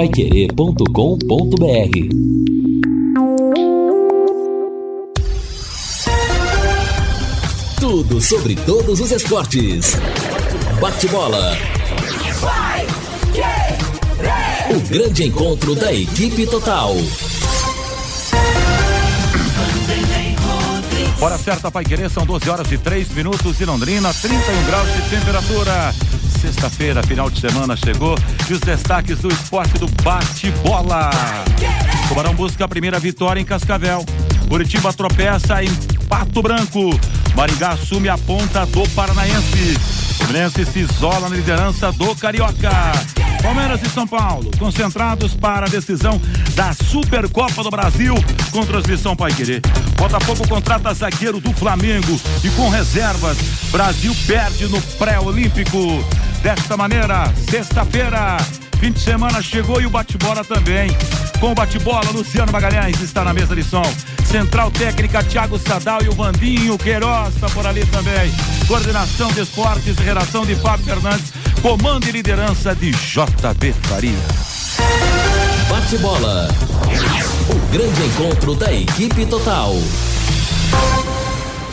paiquerê.com.br Tudo sobre todos os esportes. Bate-bola. O grande encontro da equipe total. Hora certa, Pai Querer, são 12 horas e 3 minutos em Londrina, 31 graus de temperatura. Sexta-feira, final de semana chegou e os destaques do esporte do bate-bola. Tubarão busca a primeira vitória em Cascavel. Curitiba tropeça em Pato Branco. Maringá assume a ponta do Paranaense. Fluminense se isola na liderança do Carioca. Palmeiras e São Paulo, concentrados para a decisão da Supercopa do Brasil com transmissão Pai Querer. Botafogo contrata zagueiro do Flamengo e com reservas, Brasil perde no pré-olímpico. Desta maneira, sexta-feira, fim de semana chegou e o bate-bola também. Com o bate-bola, Luciano Magalhães está na mesa de som. Central técnica, Thiago Sadal e o Vandinho Queiroz está por ali também. Coordenação de esportes redação de Fábio Fernandes. Comando e liderança de JB Faria. Bate-bola. O grande encontro da equipe total.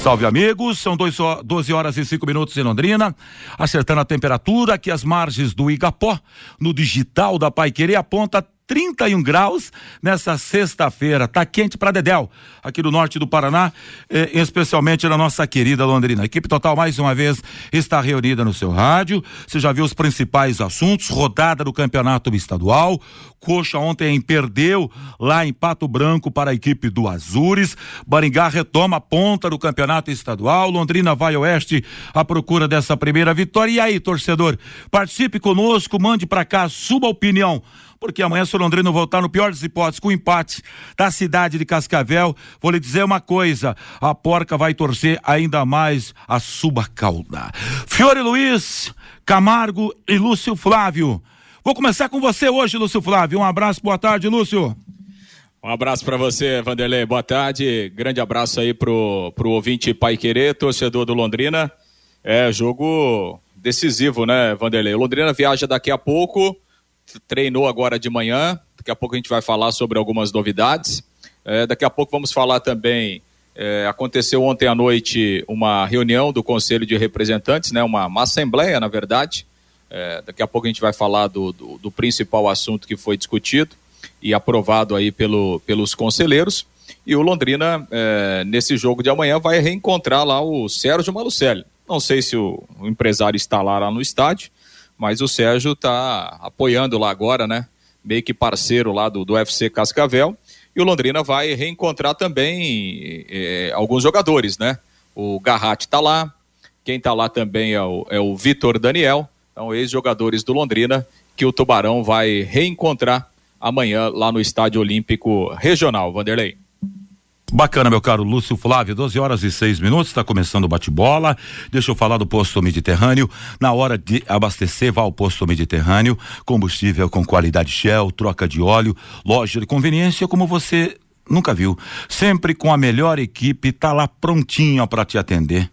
Salve amigos, são dois, 12 horas e 5 minutos em Londrina, acertando a temperatura aqui as margens do Igapó, no digital da Pai Querer aponta 31 graus nessa sexta-feira. Tá quente para Dedéu, aqui do norte do Paraná, eh, especialmente na nossa querida Londrina. A equipe total mais uma vez está reunida no seu rádio. Você já viu os principais assuntos, rodada do campeonato estadual. Coxa ontem perdeu lá em Pato Branco para a equipe do Azures. Baringá retoma a ponta do campeonato estadual. Londrina vai oeste à procura dessa primeira vitória. E aí, torcedor, participe conosco, mande para cá sua opinião porque amanhã se o Londrina voltar no pior das hipóteses com o empate da cidade de Cascavel, vou lhe dizer uma coisa, a porca vai torcer ainda mais a subacalda. Fiore Luiz, Camargo e Lúcio Flávio. Vou começar com você hoje, Lúcio Flávio. Um abraço, boa tarde, Lúcio. Um abraço para você, Vanderlei. Boa tarde. Grande abraço aí pro, pro ouvinte Pai Querer, torcedor do Londrina. É jogo decisivo, né, Vanderlei? O Londrina viaja daqui a pouco treinou agora de manhã. Daqui a pouco a gente vai falar sobre algumas novidades. É, daqui a pouco vamos falar também. É, aconteceu ontem à noite uma reunião do Conselho de Representantes, né, uma, uma assembleia, na verdade. É, daqui a pouco a gente vai falar do, do, do, principal assunto que foi discutido e aprovado aí pelo, pelos conselheiros. E o Londrina, é, nesse jogo de amanhã, vai reencontrar lá o Sérgio Malucelli. Não sei se o, o empresário está lá, lá no estádio, mas o Sérgio está apoiando lá agora, né? Meio que parceiro lá do, do UFC Cascavel. E o Londrina vai reencontrar também é, alguns jogadores, né? O Garratti está lá, quem está lá também é o, é o Vitor Daniel, são ex-jogadores do Londrina, que o Tubarão vai reencontrar amanhã lá no Estádio Olímpico Regional. Vanderlei. Bacana, meu caro Lúcio Flávio, 12 horas e 6 minutos, está começando o bate-bola. Deixa eu falar do posto Mediterrâneo. Na hora de abastecer, vá ao posto Mediterrâneo. Combustível com qualidade Shell, troca de óleo, loja de conveniência, como você nunca viu. Sempre com a melhor equipe, tá lá prontinho para te atender.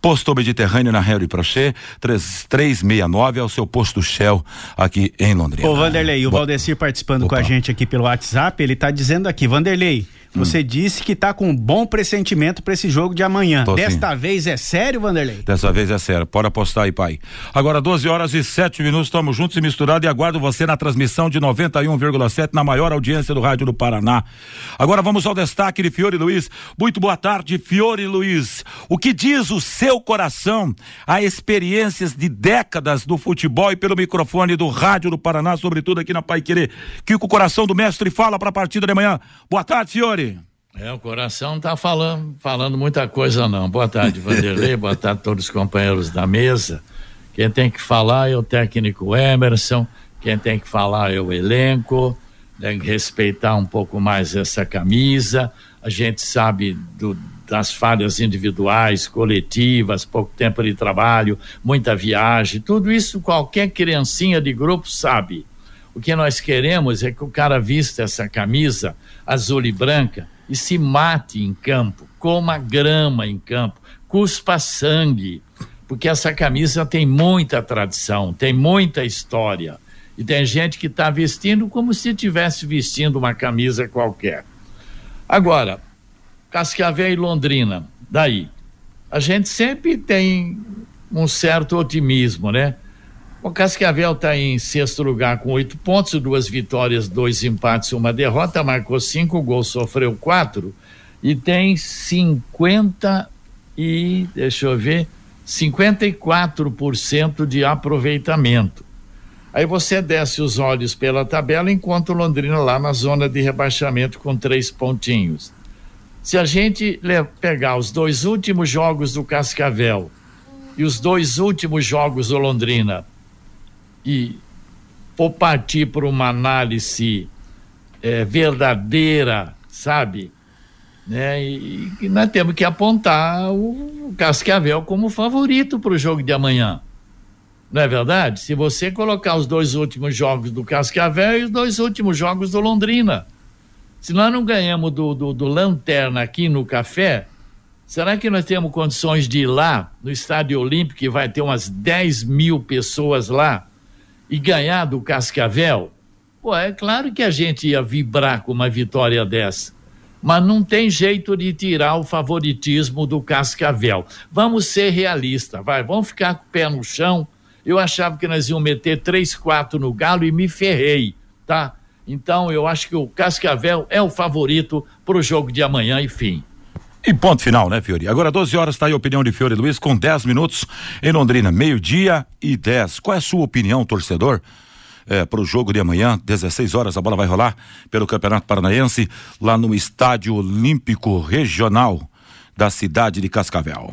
Posto Mediterrâneo na Harry Prochet, 3369 é o seu posto Shell aqui em Londrina. Ô Vanderlei, o Valdecir participando Opa. com a gente aqui pelo WhatsApp, ele tá dizendo aqui, Vanderlei, você hum. disse que está com um bom pressentimento para esse jogo de amanhã. Tô Desta sim. vez é sério, Vanderlei? Dessa vez é sério. Pode apostar aí, pai. Agora, 12 horas e 7 minutos, estamos juntos e misturados e aguardo você na transmissão de 91,7 na maior audiência do Rádio do Paraná. Agora vamos ao destaque de Fiore Luiz. Muito boa tarde, Fiore Luiz. O que diz o seu coração a experiências de décadas do futebol e pelo microfone do Rádio do Paraná, sobretudo aqui na Pai Querer? Que o coração do mestre fala para a partida de amanhã. Boa tarde, Fiore. É, o coração não tá falando, falando muita coisa não. Boa tarde, Vanderlei, boa tarde a todos os companheiros da mesa. Quem tem que falar é o técnico Emerson, quem tem que falar é o elenco, tem que respeitar um pouco mais essa camisa. A gente sabe do, das falhas individuais, coletivas, pouco tempo de trabalho, muita viagem, tudo isso qualquer criancinha de grupo sabe. O que nós queremos é que o cara vista essa camisa azul e branca e se mate em campo, coma grama em campo, cuspa sangue, porque essa camisa tem muita tradição, tem muita história. E tem gente que está vestindo como se estivesse vestindo uma camisa qualquer. Agora, Cascavel e Londrina, daí. A gente sempre tem um certo otimismo, né? O Cascavel está em sexto lugar com oito pontos, duas vitórias, dois empates, uma derrota, marcou cinco gols, sofreu quatro e tem 50 e deixa eu ver, 54% de aproveitamento. Aí você desce os olhos pela tabela, enquanto Londrina lá na zona de rebaixamento com três pontinhos. Se a gente pegar os dois últimos jogos do Cascavel e os dois últimos jogos do Londrina e for partir por uma análise é, verdadeira, sabe? Né? E, e, nós temos que apontar o Cascavel como favorito para o jogo de amanhã. Não é verdade? Se você colocar os dois últimos jogos do Cascavel e os dois últimos jogos do Londrina. Se nós não ganhamos do, do, do Lanterna aqui no Café, será que nós temos condições de ir lá no Estádio Olímpico, que vai ter umas 10 mil pessoas lá? E ganhar do Cascavel, pô, é claro que a gente ia vibrar com uma vitória dessa. Mas não tem jeito de tirar o favoritismo do Cascavel. Vamos ser realistas, vai, vamos ficar com o pé no chão. Eu achava que nós íamos meter 3, 4 no Galo e me ferrei, tá? Então eu acho que o Cascavel é o favorito para o jogo de amanhã e fim. E ponto final, né, Fiori? Agora 12 horas está aí a opinião de Fiore Luiz com 10 minutos em Londrina, meio-dia e 10. Qual é a sua opinião, torcedor? É, para o jogo de amanhã, 16 horas, a bola vai rolar pelo Campeonato Paranaense, lá no Estádio Olímpico Regional da cidade de Cascavel.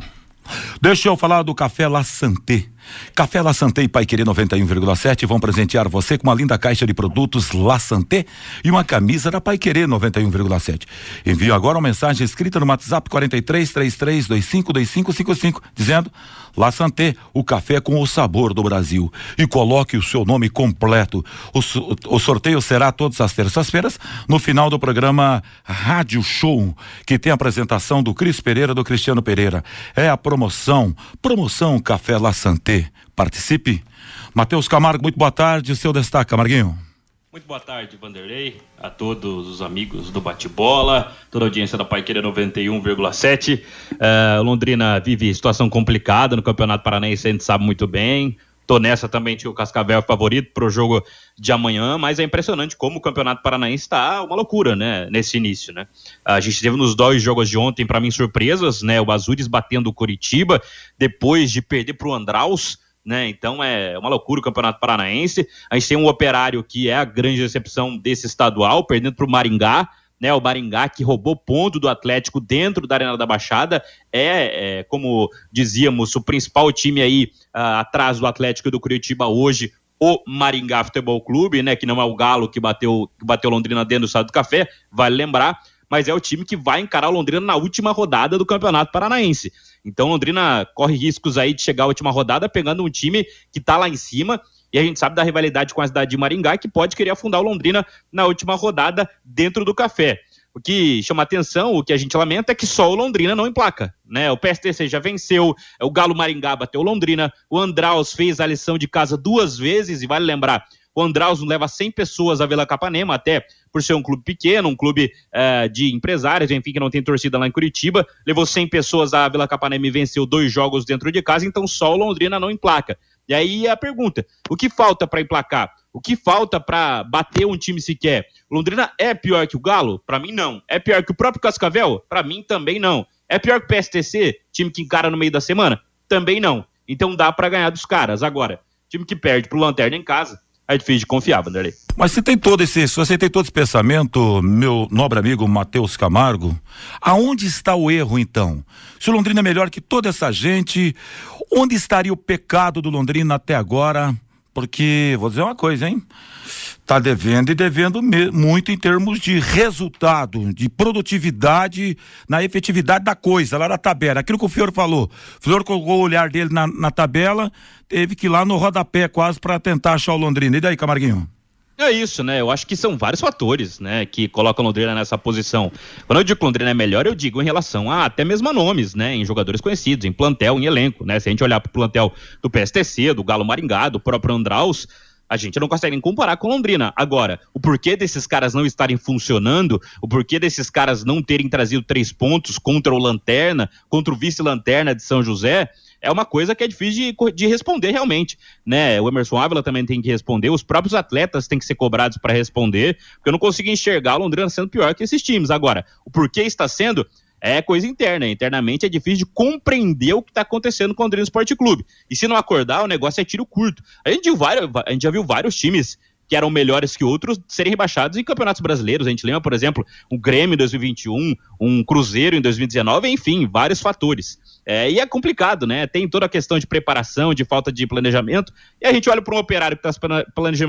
Deixa eu falar do Café La Santé. Café La Santé e Pai Querer 91,7 vão presentear você com uma linda caixa de produtos La Santé e uma camisa da Pai Querer 91,7. Envie agora uma mensagem escrita no WhatsApp 43 33 25 2555 dizendo La Santé, o café com o sabor do Brasil. E coloque o seu nome completo. O, o sorteio será todas as terças-feiras no final do programa Rádio Show, que tem a apresentação do Cris Pereira do Cristiano Pereira. É a promoção, promoção Café La Santé. Participe. Matheus Camargo, muito boa tarde. O seu destaque, Camarguinho. Muito boa tarde, Vanderlei, a todos os amigos do Bate-Bola, toda a audiência da Paiqueira 91,7. Uh, Londrina vive situação complicada no Campeonato Paranaense, a gente sabe muito bem. Tô nessa também, tinha o Cascavel favorito para o jogo de amanhã, mas é impressionante como o Campeonato Paranaense está uma loucura, né, nesse início, né? A gente teve nos dois jogos de ontem, para mim, surpresas, né? O Azures batendo o Curitiba, depois de perder para o Andraus, né? Então é uma loucura o Campeonato Paranaense. A gente tem um operário que é a grande decepção desse estadual, perdendo para o Maringá. Né, o Maringá que roubou ponto do Atlético dentro da Arena da Baixada é, é como dizíamos, o principal time aí uh, atrás do Atlético e do Curitiba hoje, o Maringá Futebol Clube, né, que não é o Galo que bateu, que bateu Londrina dentro do Estado do Café, vale lembrar, mas é o time que vai encarar o Londrina na última rodada do Campeonato Paranaense. Então Londrina corre riscos aí de chegar à última rodada pegando um time que está lá em cima e a gente sabe da rivalidade com a cidade de Maringá que pode querer afundar o Londrina na última rodada dentro do café. O que chama atenção, o que a gente lamenta é que só o Londrina não emplaca, né? O PSTC já venceu, o Galo Maringá bateu o Londrina, o Andraus fez a lição de casa duas vezes e vale lembrar, o Andraus leva 100 pessoas a Vila Capanema, até por ser um clube pequeno, um clube uh, de empresários, enfim, que não tem torcida lá em Curitiba. Levou 100 pessoas a Vila Capanema e venceu dois jogos dentro de casa, então só o Londrina não emplaca. E aí a pergunta: o que falta para emplacar? O que falta para bater um time sequer? Londrina é pior que o Galo? Para mim, não. É pior que o próprio Cascavel? Para mim, também não. É pior que o PSTC, time que encara no meio da semana? Também não. Então dá para ganhar dos caras. Agora, time que perde pro Lanterna em casa, é difícil de confiar, Vanderlei. Mas você tem todo esse, se você tem todo esse pensamento, meu nobre amigo Matheus Camargo, aonde está o erro então? Se o Londrina é melhor que toda essa gente, onde estaria o pecado do Londrina até agora? Porque, vou dizer uma coisa, hein? Está devendo e devendo muito em termos de resultado, de produtividade na efetividade da coisa, lá na tabela. Aquilo que o Fior falou. O Fior colocou o olhar dele na, na tabela, teve que ir lá no rodapé quase para tentar achar o Londrina. E daí, Camarguinho? É isso, né? Eu acho que são vários fatores, né, que colocam Londrina nessa posição. Quando eu digo que Londrina é melhor, eu digo em relação a até mesmo a nomes, né, em jogadores conhecidos, em plantel, em elenco, né? Se a gente olhar para o plantel do PSTC, do Galo Maringá, do próprio Andraus, a gente não consegue nem comparar com Londrina. Agora, o porquê desses caras não estarem funcionando, o porquê desses caras não terem trazido três pontos contra o Lanterna, contra o vice-lanterna de São José, é uma coisa que é difícil de, de, responder realmente, né? O Emerson Ávila também tem que responder, os próprios atletas têm que ser cobrados para responder, porque eu não consigo enxergar o Londrina sendo pior que esses times. Agora, o porquê está sendo é coisa interna. Internamente é difícil de compreender o que está acontecendo com o Londrina Esporte Clube. E se não acordar, o negócio é tiro curto. A gente, viu vários, a gente já viu vários times que eram melhores que outros serem rebaixados em campeonatos brasileiros. A gente lembra, por exemplo, um Grêmio em 2021, um Cruzeiro em 2019, enfim, vários fatores. É, e é complicado, né? Tem toda a questão de preparação, de falta de planejamento. E a gente olha para um operário que está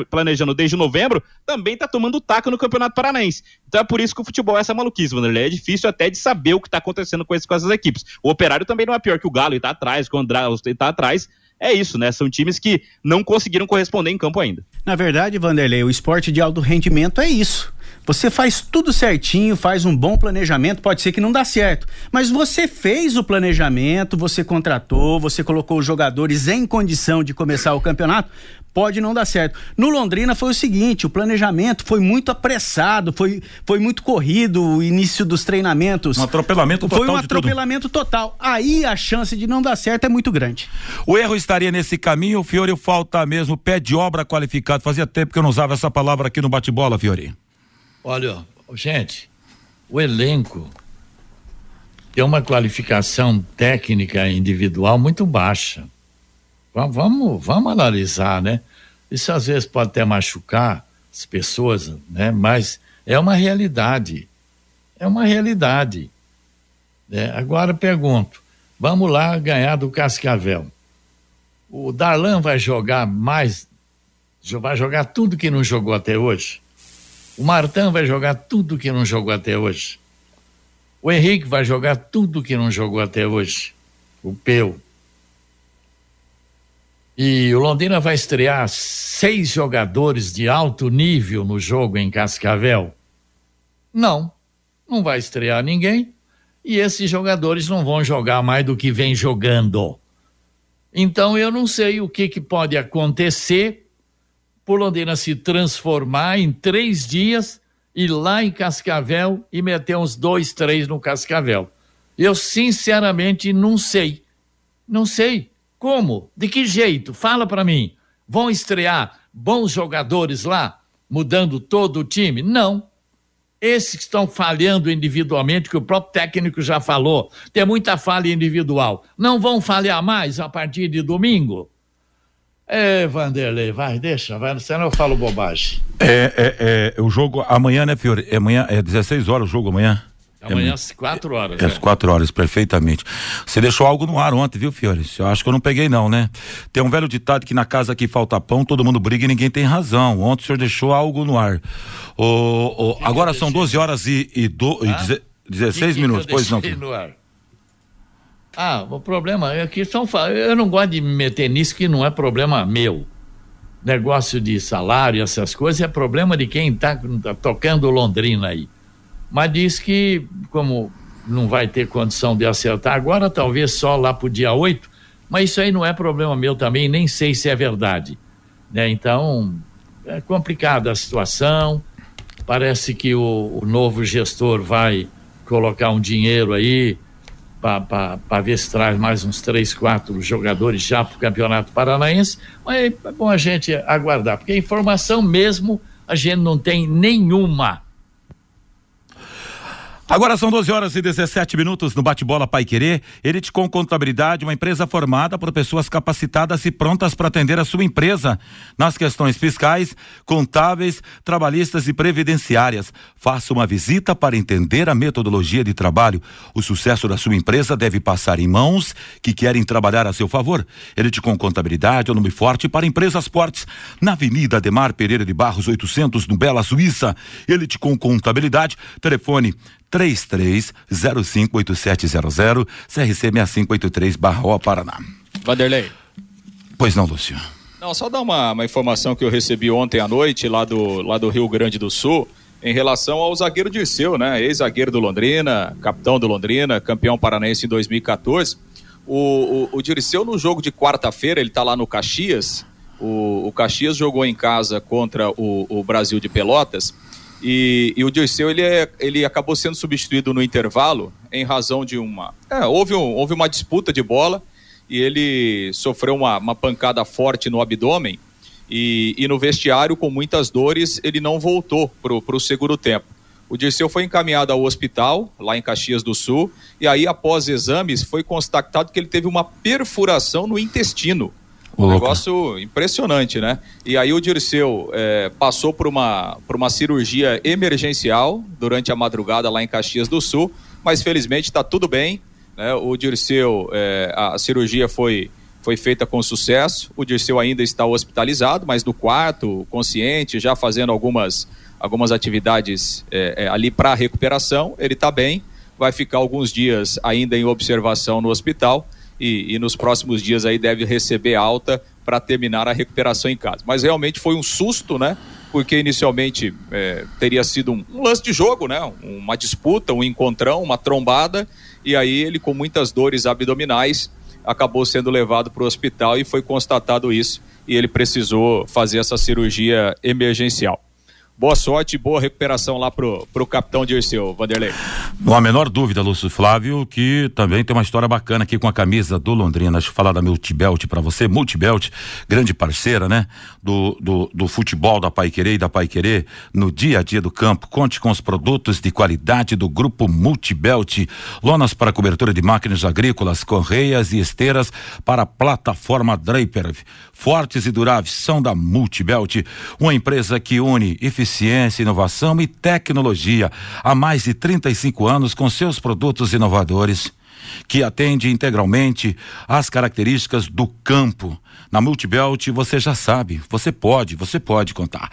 planejando desde novembro, também está tomando taco no Campeonato Paranaense. Então é por isso que o futebol é essa maluquice, mano. É difícil até de saber o que está acontecendo com, esse, com essas equipes. O operário também não é pior que o Galo, e está atrás, que o André está atrás é isso, né? São times que não conseguiram corresponder em campo ainda. Na verdade, Vanderlei, o esporte de alto rendimento é isso. Você faz tudo certinho, faz um bom planejamento, pode ser que não dá certo, mas você fez o planejamento, você contratou, você colocou os jogadores em condição de começar o campeonato, pode não dar certo. No Londrina foi o seguinte, o planejamento foi muito apressado, foi, foi muito corrido o início dos treinamentos. Um atropelamento total. Foi um atropelamento total. Aí a chance de não dar certo é muito grande. O erro estaria nesse caminho, Fiore, falta mesmo pé de obra qualificado. Fazia tempo que eu não usava essa palavra aqui no bate-bola, Fiore. Olha, gente, o elenco tem uma qualificação técnica individual muito baixa. Vamos, vamos analisar, né? Isso às vezes pode até machucar as pessoas, né? Mas é uma realidade. É uma realidade. É, agora pergunto, vamos lá ganhar do Cascavel. O Darlan vai jogar mais, vai jogar tudo que não jogou até hoje? O Martão vai jogar tudo que não jogou até hoje. O Henrique vai jogar tudo que não jogou até hoje. O Peu. E o Londrina vai estrear seis jogadores de alto nível no jogo em Cascavel? Não, não vai estrear ninguém. E esses jogadores não vão jogar mais do que vem jogando. Então eu não sei o que, que pode acontecer por Londrina se transformar em três dias ir lá em Cascavel e meter uns dois, três no Cascavel. Eu sinceramente não sei. Não sei. Como? De que jeito? Fala para mim. Vão estrear bons jogadores lá, mudando todo o time? Não. Esses que estão falhando individualmente, que o próprio técnico já falou, tem muita falha individual. Não vão falhar mais a partir de domingo? É, Vanderlei, vai, deixa, vai, senão eu falo bobagem. É, é, é, o jogo amanhã, né, Fiore? É amanhã, é 16 horas o jogo amanhã. Amanhã às quatro horas. É, às quatro horas, perfeitamente. Você deixou algo no ar ontem, viu, Fiore? Eu acho que eu não peguei, não, né? Tem um velho ditado que na casa que falta pão, todo mundo briga e ninguém tem razão. Ontem o senhor deixou algo no ar. O, o agora são 12 horas e, e, do, ah? e 16 que minutos, que pois não. No ar? Ah, o problema é que são. Eu não gosto de me meter nisso que não é problema meu. Negócio de salário, essas coisas, é problema de quem está tá tocando Londrina aí. Mas diz que, como não vai ter condição de acertar agora, talvez só lá para o dia 8, mas isso aí não é problema meu também, nem sei se é verdade. Né? Então, é complicada a situação. Parece que o, o novo gestor vai colocar um dinheiro aí para ver se traz mais uns três, quatro jogadores já para o Campeonato Paranaense. Mas é bom a gente aguardar, porque informação mesmo a gente não tem nenhuma. Agora são 12 horas e 17 minutos no Bate-Bola Pai Querer. Elite com Contabilidade, uma empresa formada por pessoas capacitadas e prontas para atender a sua empresa nas questões fiscais, contábeis, trabalhistas e previdenciárias. Faça uma visita para entender a metodologia de trabalho. O sucesso da sua empresa deve passar em mãos que querem trabalhar a seu favor. Elite com Contabilidade é o nome forte para empresas fortes. Na Avenida Ademar Pereira de Barros 800, no Bela Suíça. Elite com Contabilidade, telefone 33058700, CRC 6583 Barra Paraná. Vanderlei. Pois não, Lúcio. Não, só dar uma, uma informação que eu recebi ontem à noite lá do, lá do Rio Grande do Sul em relação ao zagueiro Dirceu, né? Ex-zagueiro do Londrina, capitão do Londrina, campeão paranaense em 2014. O, o, o Dirceu, no jogo de quarta-feira, ele tá lá no Caxias, O, o Caxias jogou em casa contra o, o Brasil de Pelotas e, e, o Dirceu ele, é, ele acabou sendo substituído no intervalo em razão de uma. É, houve, um, houve uma disputa de bola e ele sofreu uma, uma pancada forte no abdômen e, e, no vestiário, com muitas dores, ele não voltou para o segundo tempo. O Dirceu foi encaminhado ao hospital, lá em Caxias do Sul, e aí, após exames, foi constatado que ele teve uma perfuração no intestino. Um negócio impressionante, né? E aí o Dirceu é, passou por uma, por uma cirurgia emergencial durante a madrugada lá em Caxias do Sul, mas felizmente está tudo bem. Né? O Dirceu, é, a cirurgia foi, foi feita com sucesso. O Dirceu ainda está hospitalizado, mas no quarto, consciente, já fazendo algumas, algumas atividades é, é ali para recuperação. Ele está bem, vai ficar alguns dias ainda em observação no hospital e, e nos próximos dias aí deve receber alta para terminar a recuperação em casa. Mas realmente foi um susto, né? Porque inicialmente é, teria sido um, um, lance de jogo, né? Uma disputa, um encontrão, uma trombada, e aí ele, com muitas dores abdominais, acabou sendo levado para o hospital e foi constatado isso, e ele precisou fazer essa cirurgia emergencial. Boa sorte e boa recuperação lá pro, pro capitão Dirceu, Vanderlei. Não há a menor dúvida, Lúcio Flávio, que também tem uma história bacana aqui com a camisa do Londrina. Deixa eu falar da Multibelt para você. Multibelt, grande parceira, né? Do, do, do futebol da Pai Querer e da Pai Querer no dia a dia do campo. Conte com os produtos de qualidade do grupo Multibelt. Lonas para cobertura de máquinas agrícolas, correias e esteiras para a plataforma Draper. Fortes e duráveis são da Multibelt, uma empresa que une eficiência, inovação e tecnologia. Há mais de 35 anos com seus produtos inovadores que atende integralmente às características do campo. Na Multibelt, você já sabe, você pode, você pode contar.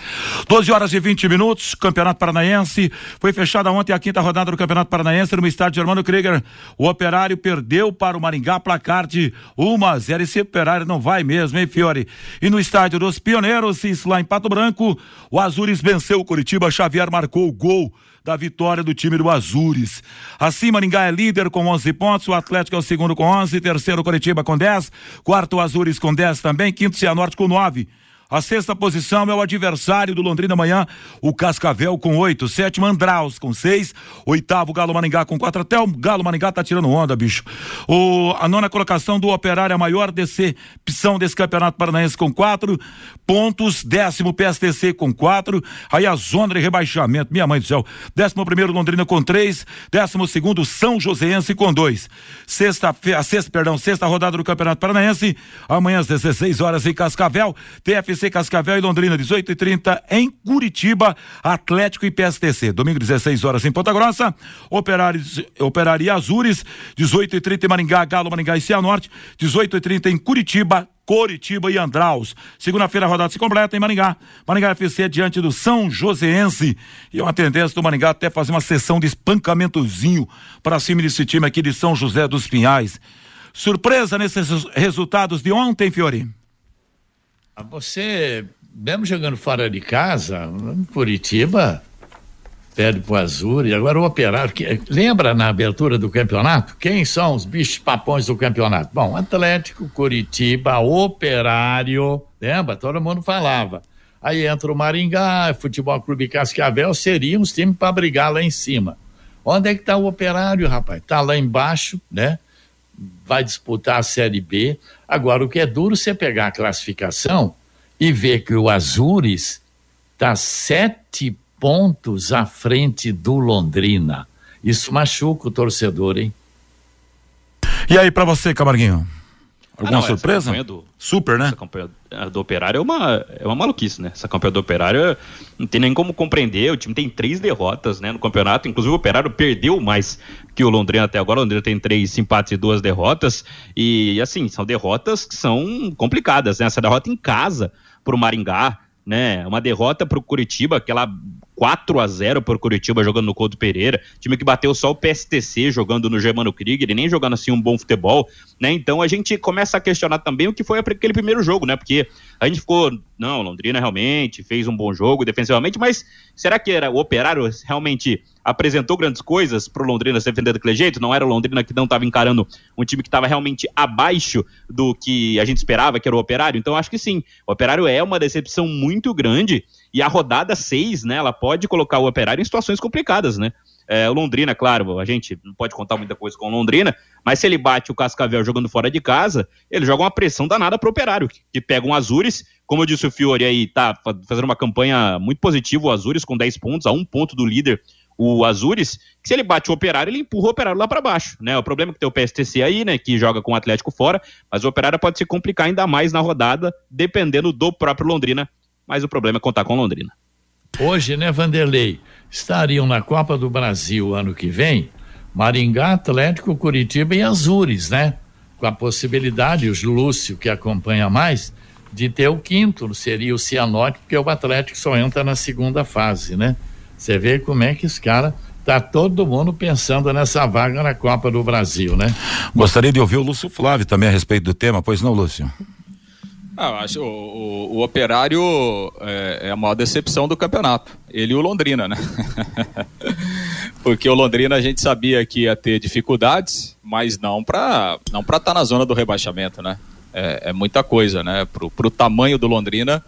12 horas e 20 minutos, Campeonato Paranaense. Foi fechada ontem a quinta rodada do Campeonato Paranaense no estádio Germano Krieger. O Operário perdeu para o Maringá placar de 1 a 0. Esse Operário não vai mesmo, hein, Fiore? E no estádio dos Pioneiros, isso lá em Pato Branco, o Azures venceu o Curitiba. Xavier marcou o gol da vitória do time do Azures. Assim, Maringá é líder com 11 pontos, o Atlético é o segundo com 11, terceiro Curitiba com 10, quarto Azures com 10 também, quinto Cianorte com 9. A sexta posição é o adversário do Londrina amanhã, o Cascavel com oito. Sétimo, Andraus com seis. Oitavo, Galo Maringá com quatro. Até o Galo Maringá tá tirando onda, bicho. O, a nona colocação do Operário, a maior decepção desse campeonato paranaense com quatro pontos. Décimo, PSTC com quatro. Aí a zona de rebaixamento, minha mãe do céu. Décimo primeiro, Londrina com três. Décimo segundo, São Joséense com dois. Sexta, a sexta, perdão, sexta rodada do Campeonato Paranaense. Amanhã às 16 horas em Cascavel. TFC Cascavel e Londrina, 18 e 30 em Curitiba, Atlético e PSTC. Domingo, 16 horas em Ponta Grossa, Operário e Azures, 18 e 30 em Maringá, Galo, Maringá e Cianorte, 18 e 30 em Curitiba, Coritiba e Andraus. Segunda-feira a rodada se completa em Maringá. Maringá FC diante do São Joséense. E uma tendência do Maringá até fazer uma sessão de espancamentozinho para cima desse time aqui de São José dos Pinhais. Surpresa nesses resultados de ontem, Fiori? Ah, você, mesmo jogando fora de casa, Curitiba perde pro Azul e agora o Operário. Que, lembra na abertura do campeonato? Quem são os bichos papões do campeonato? Bom, Atlético, Curitiba, Operário, lembra? Todo mundo falava. Aí entra o Maringá, Futebol Clube Cascavel, seriam os times para brigar lá em cima. Onde é que está o Operário, rapaz? Está lá embaixo, né? Vai disputar a Série B. Agora, o que é duro você pegar a classificação e ver que o Azures está sete pontos à frente do Londrina. Isso machuca o torcedor, hein? E aí, para você, Camarguinho? Alguma ah, não, surpresa? Do, Super, né? Essa campanha do Operário é uma, é uma maluquice, né? Essa campanha do Operário não tem nem como compreender. O time tem três derrotas né, no campeonato. Inclusive, o Operário perdeu mais que o Londrina até agora. O Londrina tem três empates e duas derrotas. E, assim, são derrotas que são complicadas, né? Essa derrota em casa pro Maringá, né? Uma derrota pro Curitiba, aquela 4 a 0 por Curitiba jogando no Couto Pereira, time que bateu só o PSTC jogando no Germano Krieger e nem jogando assim um bom futebol, né? Então a gente começa a questionar também o que foi aquele primeiro jogo, né? Porque a gente ficou, não, Londrina realmente fez um bom jogo defensivamente, mas será que era o Operário realmente apresentou grandes coisas pro Londrina se defender daquele jeito, não era o Londrina que não estava encarando um time que estava realmente abaixo do que a gente esperava, que era o Operário, então acho que sim, o Operário é uma decepção muito grande, e a rodada 6, né, ela pode colocar o Operário em situações complicadas, né, é, o Londrina, claro, a gente não pode contar muita coisa com o Londrina, mas se ele bate o Cascavel jogando fora de casa, ele joga uma pressão danada pro Operário, que pega um Azures, como eu disse o Fiore aí, tá fazendo uma campanha muito positiva, o Azures com 10 pontos, a um ponto do líder, o Azures, que se ele bate o Operário, ele empurra o Operário lá para baixo, né? O problema é que tem o PSTC aí, né, que joga com o Atlético fora, mas o Operário pode se complicar ainda mais na rodada, dependendo do próprio Londrina, mas o problema é contar com Londrina. Hoje, né, Vanderlei, estariam na Copa do Brasil ano que vem Maringá, Atlético, Curitiba e Azures, né? Com a possibilidade, o Lúcio que acompanha mais, de ter o quinto, seria o Cianorte, porque o Atlético só entra na segunda fase, né? Você vê como é que os caras tá todo mundo pensando nessa vaga na Copa do Brasil, né? Gostaria de ouvir o Lúcio Flávio também a respeito do tema, pois não, Lúcio? Ah, acho o, o, o Operário é, é, a maior decepção do campeonato. Ele e o Londrina, né? Porque o Londrina a gente sabia que ia ter dificuldades, mas não para não estar tá na zona do rebaixamento, né? É, é muita coisa, né? Pro, pro tamanho do Londrina,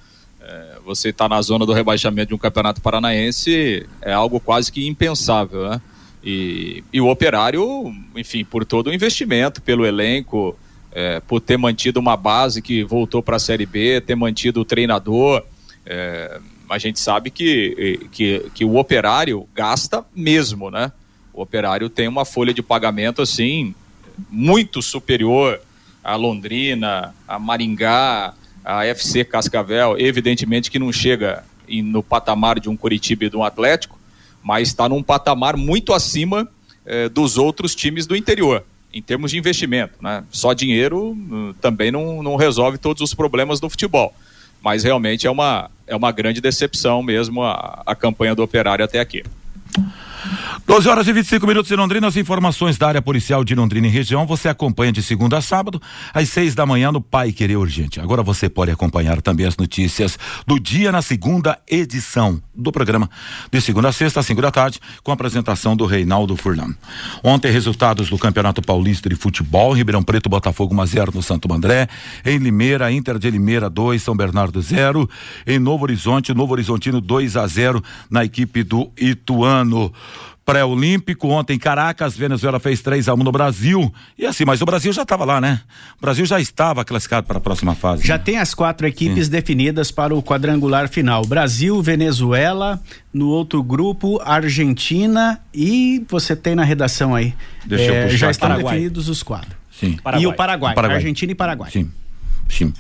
você estar tá na zona do rebaixamento de um campeonato paranaense é algo quase que impensável, né? E, e o Operário, enfim, por todo o investimento, pelo elenco, é, por ter mantido uma base que voltou para a Série B, ter mantido o treinador. É, a gente sabe que, que, que o operário gasta mesmo, né? O operário tem uma folha de pagamento assim muito superior à Londrina, a Maringá, a FC Cascavel. Evidentemente que não chega no patamar de um Curitiba e de um Atlético, mas está num patamar muito acima eh, dos outros times do interior, em termos de investimento. Né? Só dinheiro uh, também não, não resolve todos os problemas do futebol mas realmente é uma, é uma grande decepção mesmo a, a campanha do Operário até aqui. 12 horas e 25 minutos em Londrina, as informações da área policial de Londrina e região você acompanha de segunda a sábado, às seis da manhã no Pai Querer Urgente. Agora você pode acompanhar também as notícias do dia na segunda edição do programa, de segunda a sexta, às cinco da tarde, com a apresentação do Reinaldo Furlan. Ontem, resultados do Campeonato Paulista de Futebol, Ribeirão Preto, Botafogo 1 0 no Santo André, em Limeira, Inter de Limeira 2, São Bernardo 0, em Novo Horizonte, Novo Horizontino 2 a 0 na equipe do Ituano pré-olímpico. Ontem, Caracas, Venezuela fez 3 a 1 no Brasil. E assim, mas o Brasil já estava lá, né? O Brasil já estava classificado para a próxima fase. Já né? tem as quatro equipes Sim. definidas para o quadrangular final: Brasil, Venezuela, no outro grupo, Argentina e você tem na redação aí. Deixa é, eu puxar. Já estão Paraguai. definidos os quatro. Sim. Paraguai. E o Paraguai, o Paraguai, Argentina e Paraguai. Sim.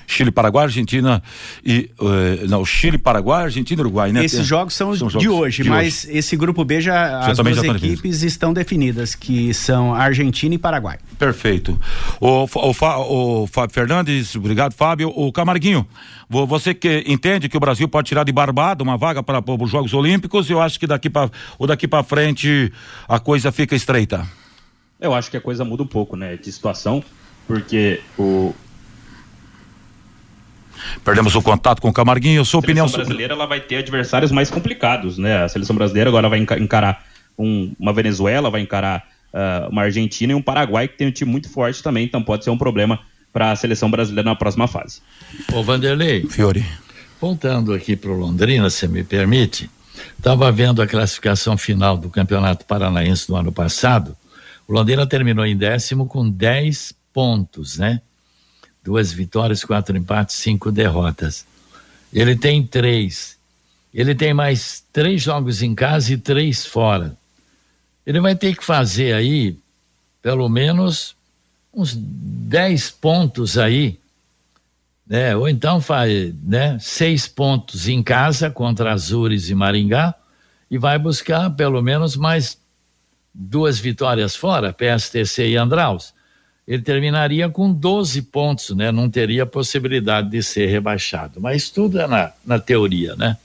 Chile, Paraguai, Argentina e uh, não, Chile, Paraguai, Argentina e Uruguai, né? Esses jogos são, são de hoje, de mas hoje. esse grupo B já, já as duas equipes estão definidas, que são Argentina e Paraguai. Perfeito. O, o, o Fábio Fernandes, obrigado, Fábio. O Camarguinho, você que entende que o Brasil pode tirar de barbada uma vaga para os Jogos Olímpicos, eu acho que daqui para ou daqui para frente a coisa fica estreita. Eu acho que a coisa muda um pouco, né, de situação, porque o, Perdemos o contato com o Camarguinho. Sua opinião sobre. A seleção brasileira ela vai ter adversários mais complicados, né? A seleção brasileira agora vai encarar um, uma Venezuela, vai encarar uh, uma Argentina e um Paraguai que tem um time muito forte também, então pode ser um problema para a seleção brasileira na próxima fase. Ô Vanderlei. Fiore. Voltando aqui para o Londrina, se me permite, estava vendo a classificação final do Campeonato Paranaense do ano passado. O Londrina terminou em décimo com 10 pontos, né? Duas vitórias, quatro empates, cinco derrotas. Ele tem três. Ele tem mais três jogos em casa e três fora. Ele vai ter que fazer aí, pelo menos, uns dez pontos aí, né? Ou então faz, né? Seis pontos em casa contra Azures e Maringá e vai buscar pelo menos mais duas vitórias fora, PSTC e Andraus ele terminaria com 12 pontos, né? Não teria possibilidade de ser rebaixado. Mas tudo é na, na teoria, né?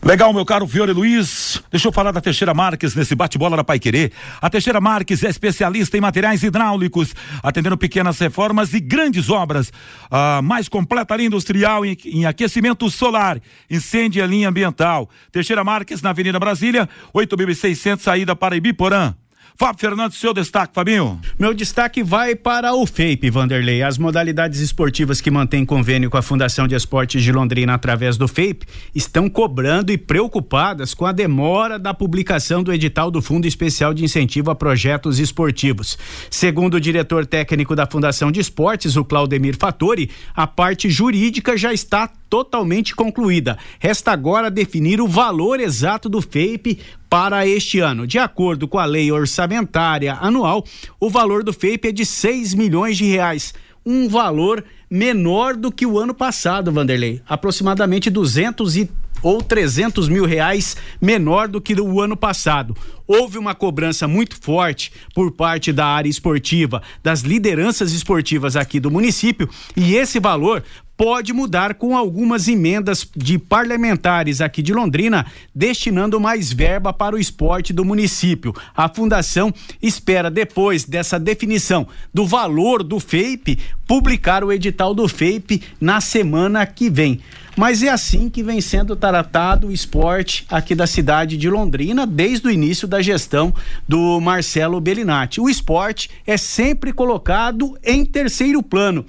Legal, meu caro Fiore Luiz. Deixa eu falar da Teixeira Marques nesse bate-bola da Pai Querer. A Teixeira Marques é especialista em materiais hidráulicos, atendendo pequenas reformas e grandes obras. A mais completa linha industrial em, em aquecimento solar, incêndio e linha ambiental. Teixeira Marques na Avenida Brasília, 8.600, saída para Ibiporã. Fábio Fernandes, seu destaque, Fabinho. Meu destaque vai para o FAPE, Vanderlei. As modalidades esportivas que mantêm convênio com a Fundação de Esportes de Londrina através do FAPE estão cobrando e preocupadas com a demora da publicação do edital do Fundo Especial de Incentivo a Projetos Esportivos. Segundo o diretor técnico da Fundação de Esportes, o Claudemir Fattori, a parte jurídica já está totalmente concluída. Resta agora definir o valor exato do FAPE para este ano. De acordo com a lei orçamentária anual, o valor do FAPE é de 6 milhões de reais, um valor menor do que o ano passado, Vanderlei, aproximadamente 200 e ou 300 mil reais menor do que o ano passado. Houve uma cobrança muito forte por parte da área esportiva, das lideranças esportivas aqui do município, e esse valor pode mudar com algumas emendas de parlamentares aqui de Londrina, destinando mais verba para o esporte do município. A fundação espera, depois dessa definição do valor do FAPE, publicar o edital do FAPE na semana que vem. Mas é assim que vem sendo tratado o esporte aqui da cidade de Londrina desde o início da gestão do Marcelo Bellinati. O esporte é sempre colocado em terceiro plano.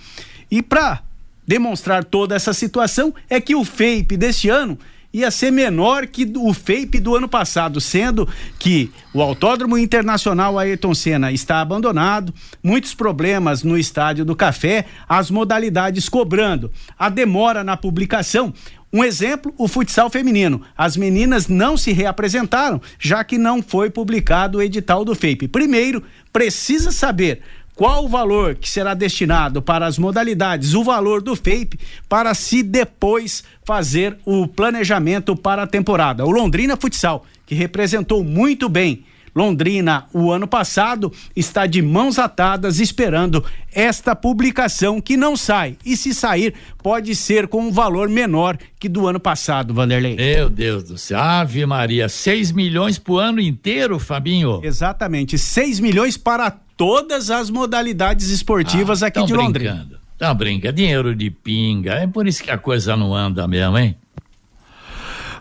E para demonstrar toda essa situação é que o FAPE deste ano ia ser menor que o FAPE do ano passado, sendo que o Autódromo Internacional Ayrton Senna está abandonado, muitos problemas no Estádio do Café, as modalidades cobrando, a demora na publicação. Um exemplo, o futsal feminino. As meninas não se reapresentaram, já que não foi publicado o edital do FAPE. Primeiro, precisa saber qual o valor que será destinado para as modalidades, o valor do FAPE, para se depois fazer o planejamento para a temporada. O Londrina Futsal, que representou muito bem Londrina o ano passado, está de mãos atadas esperando esta publicação que não sai. E se sair, pode ser com um valor menor que do ano passado, Vanderlei. Meu Deus do céu. Ave Maria, 6 milhões pro ano inteiro, Fabinho? Exatamente, 6 milhões para todas as modalidades esportivas ah, aqui de Londrina. Brincando. Tá brincando, dinheiro de pinga, é por isso que a coisa não anda mesmo, hein?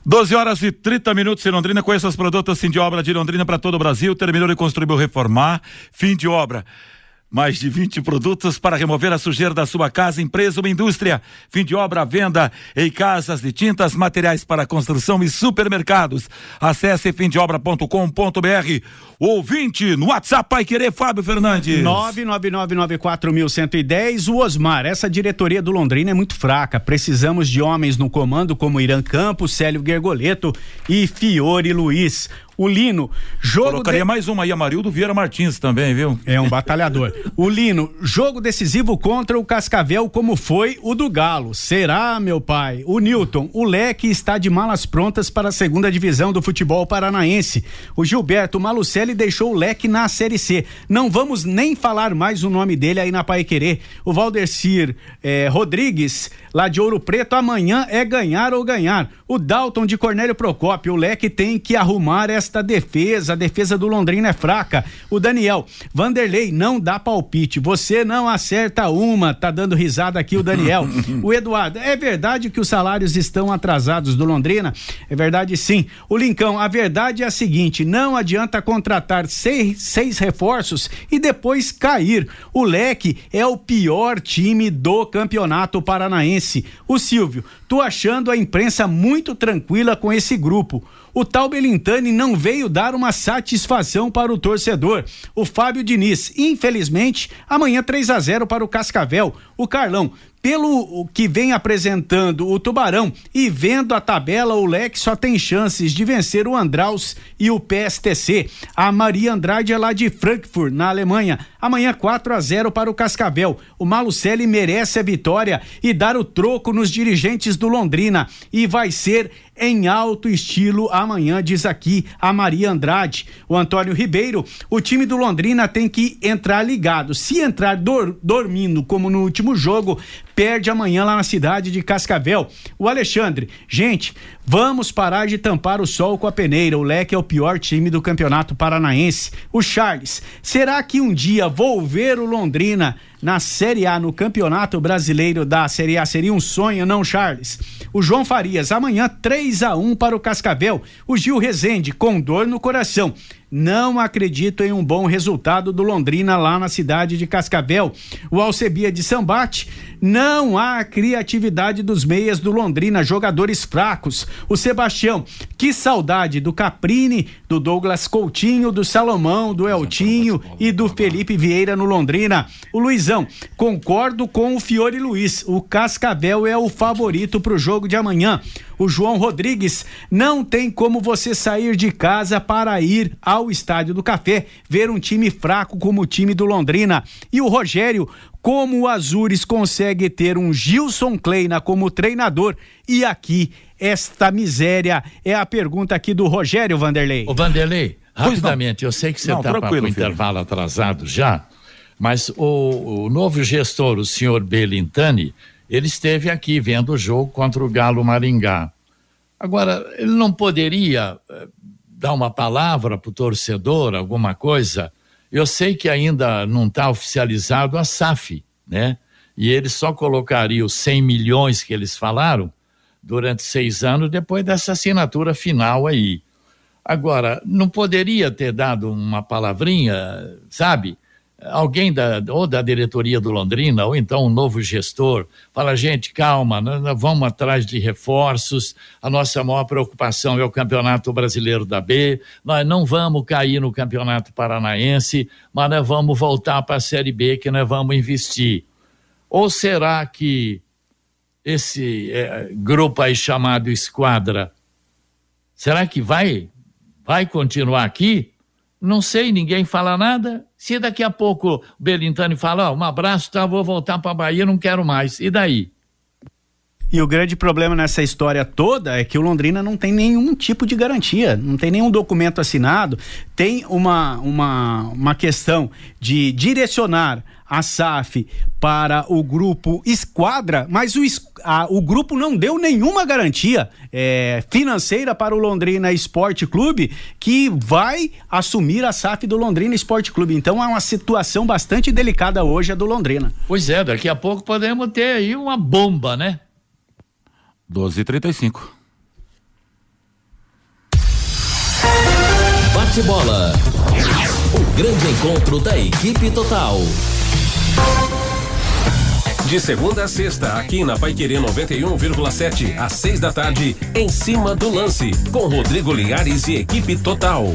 12 horas e 30 minutos em Londrina. Conheça os produtos fim de obra de Londrina para todo o Brasil. Terminou de construir ou reformar. Fim de obra. Mais de 20 produtos para remover a sujeira da sua casa, empresa ou indústria. Fim de obra, venda em casas de tintas, materiais para construção e supermercados. Acesse fimdeobra.com.br. Ouvinte no WhatsApp Pai Querer, Fábio Fernandes. 999941110. O Osmar, essa diretoria do Londrina é muito fraca. Precisamos de homens no comando como Irã Campos, Célio Gergoleto e Fiore Luiz o Lino. Jogo Colocaria de... mais uma aí, Amarildo Vieira Martins também, viu? É um batalhador. o Lino, jogo decisivo contra o Cascavel, como foi o do Galo. Será, meu pai? O Newton, o Leque está de malas prontas para a segunda divisão do futebol paranaense. O Gilberto Malucelli deixou o Leque na Série C. Não vamos nem falar mais o nome dele aí na Pai Querer. O Valdecir eh, Rodrigues, lá de Ouro Preto, amanhã é ganhar ou ganhar. O Dalton de Cornélio Procópio, o Leque tem que arrumar esta defesa. A defesa do Londrina é fraca. O Daniel, Vanderlei, não dá palpite. Você não acerta uma. Tá dando risada aqui o Daniel. o Eduardo, é verdade que os salários estão atrasados do Londrina? É verdade sim. O Lincão, a verdade é a seguinte: não adianta contratar seis, seis reforços e depois cair. O Leque é o pior time do campeonato paranaense. O Silvio, tô achando a imprensa muito tranquila com esse grupo o tal Belintani não veio dar uma satisfação para o torcedor. O Fábio Diniz, infelizmente, amanhã 3 a 0 para o Cascavel. O Carlão, pelo que vem apresentando o Tubarão e vendo a tabela, o Leque só tem chances de vencer o Andraus e o PSTC. A Maria Andrade é lá de Frankfurt, na Alemanha. Amanhã 4 a 0 para o Cascavel. O Malucelli merece a vitória e dar o troco nos dirigentes do Londrina e vai ser em alto estilo amanhã, diz aqui a Maria Andrade. O Antônio Ribeiro, o time do Londrina tem que entrar ligado. Se entrar dor, dormindo, como no último jogo, perde amanhã lá na cidade de Cascavel. O Alexandre, gente, vamos parar de tampar o sol com a peneira. O Leque é o pior time do Campeonato Paranaense. O Charles, será que um dia vou ver o Londrina na Série A no Campeonato Brasileiro da Série A? Seria um sonho, não, Charles? O João Farias, amanhã 3 a 1 para o Cascavel. O Gil Rezende, com dor no coração. Não acredito em um bom resultado do Londrina lá na cidade de Cascavel. O Alcebia de Sambate, não há criatividade dos meias do Londrina, jogadores fracos. O Sebastião, que saudade do Caprini, do Douglas Coutinho, do Salomão, do Eltinho e do Felipe Vieira no Londrina. O Luizão, concordo com o Fiore Luiz. O Cascavel é o favorito para o jogo de amanhã. O João Rodrigues, não tem como você sair de casa para ir ao Estádio do Café ver um time fraco como o time do Londrina. E o Rogério, como o Azures consegue ter um Gilson Kleina como treinador e aqui esta miséria é a pergunta aqui do Rogério Vanderlei. O Vanderlei, rapidamente, eu sei que você está para o intervalo atrasado já, mas o, o novo gestor, o senhor Belintani, ele esteve aqui vendo o jogo contra o Galo Maringá. Agora, ele não poderia eh, dar uma palavra para o torcedor, alguma coisa? Eu sei que ainda não está oficializado a SAF, né? E ele só colocaria os 100 milhões que eles falaram durante seis anos depois dessa assinatura final aí. Agora, não poderia ter dado uma palavrinha, sabe? Alguém da, ou da diretoria do Londrina, ou então um novo gestor, fala, gente, calma, nós, vamos atrás de reforços, a nossa maior preocupação é o Campeonato Brasileiro da B, nós não vamos cair no Campeonato Paranaense, mas nós vamos voltar para a Série B que nós vamos investir. Ou será que esse é, grupo aí chamado Esquadra, será que vai, vai continuar aqui? Não sei, ninguém fala nada. Se daqui a pouco o Belintani fala, oh, um abraço, tá, vou voltar para Bahia, não quero mais. E daí? E o grande problema nessa história toda é que o Londrina não tem nenhum tipo de garantia, não tem nenhum documento assinado, tem uma, uma, uma questão de direcionar a SAF para o grupo Esquadra, mas o, a, o grupo não deu nenhuma garantia é, financeira para o Londrina Esporte Clube, que vai assumir a SAF do Londrina Esporte Clube. Então é uma situação bastante delicada hoje a do Londrina. Pois é, daqui a pouco podemos ter aí uma bomba, né? 12 e 35 Bate bola. O grande encontro da equipe total. De segunda a sexta, aqui na Paiquerê 91,7, às seis da tarde, em cima do lance, com Rodrigo Linhares e equipe total.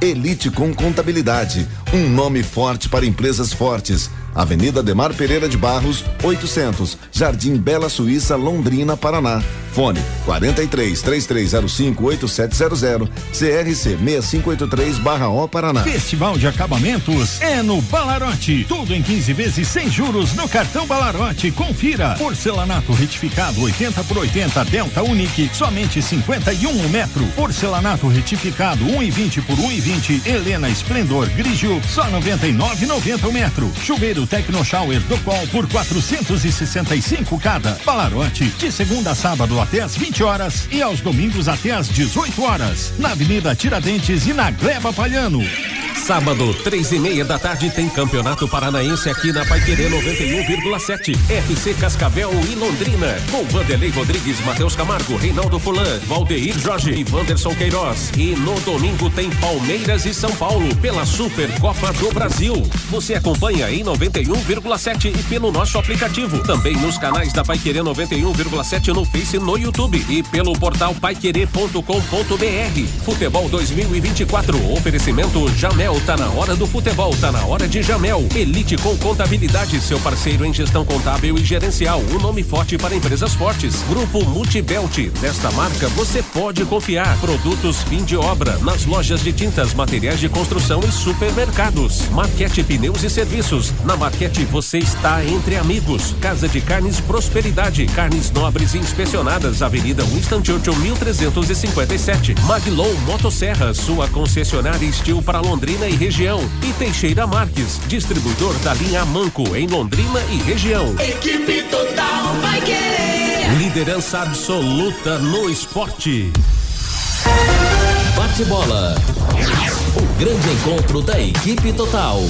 Elite com Contabilidade, um nome forte para empresas fortes. Avenida Demar Pereira de Barros, 800, Jardim Bela Suíça, Londrina, Paraná. Fone 43 3305 8700 CRC 6583/O Paraná. Festival de acabamentos é no Balarote. Tudo em 15 vezes sem juros no cartão Balarote. Confira. Porcelanato retificado 80 por 80 Delta Unique, somente 51 metro. Porcelanato retificado 1,20 por 1,20 Helena Esplendor Grigio, só 99,90 o metro. Chuveiro Tecno Shower do Qual por 465 cada. Balarote de segunda a sábado até às 20 20 horas e aos domingos até às 18 horas, na Avenida Tiradentes e na Gleba Palhano. Sábado, três e meia da tarde, tem Campeonato Paranaense aqui na Paiquerê 91,7. FC Cascavel e Londrina. Com Vanderlei Rodrigues, Matheus Camargo, Reinaldo Fulan, Valdeir Jorge e Wanderson Queiroz. E no domingo tem Palmeiras e São Paulo pela Supercopa do Brasil. Você acompanha em 91,7 e pelo nosso aplicativo. Também nos canais da Paiquerê 91,7 no Face no YouTube. E pelo portal paiquerê.com.br. Futebol 2024. Oferecimento Jamel tá na hora do futebol, tá na hora de Jamel. Elite com contabilidade, seu parceiro em gestão contábil e gerencial. Um nome forte para empresas fortes. Grupo Multibelt. Nesta marca você pode confiar. Produtos fim de obra nas lojas de tintas, materiais de construção e supermercados. Marquete Pneus e Serviços. Na Marquete você está entre amigos. Casa de Carnes Prosperidade. Carnes nobres e inspecionadas. Avenida Winston Churchill 1357. Maglow Motosserra, sua concessionária estilo para Londrina e região. E Teixeira Marques, distribuidor da linha Manco em Londrina e região. Equipe total vai querer. Liderança absoluta no esporte. Bate bola. O grande encontro da equipe total.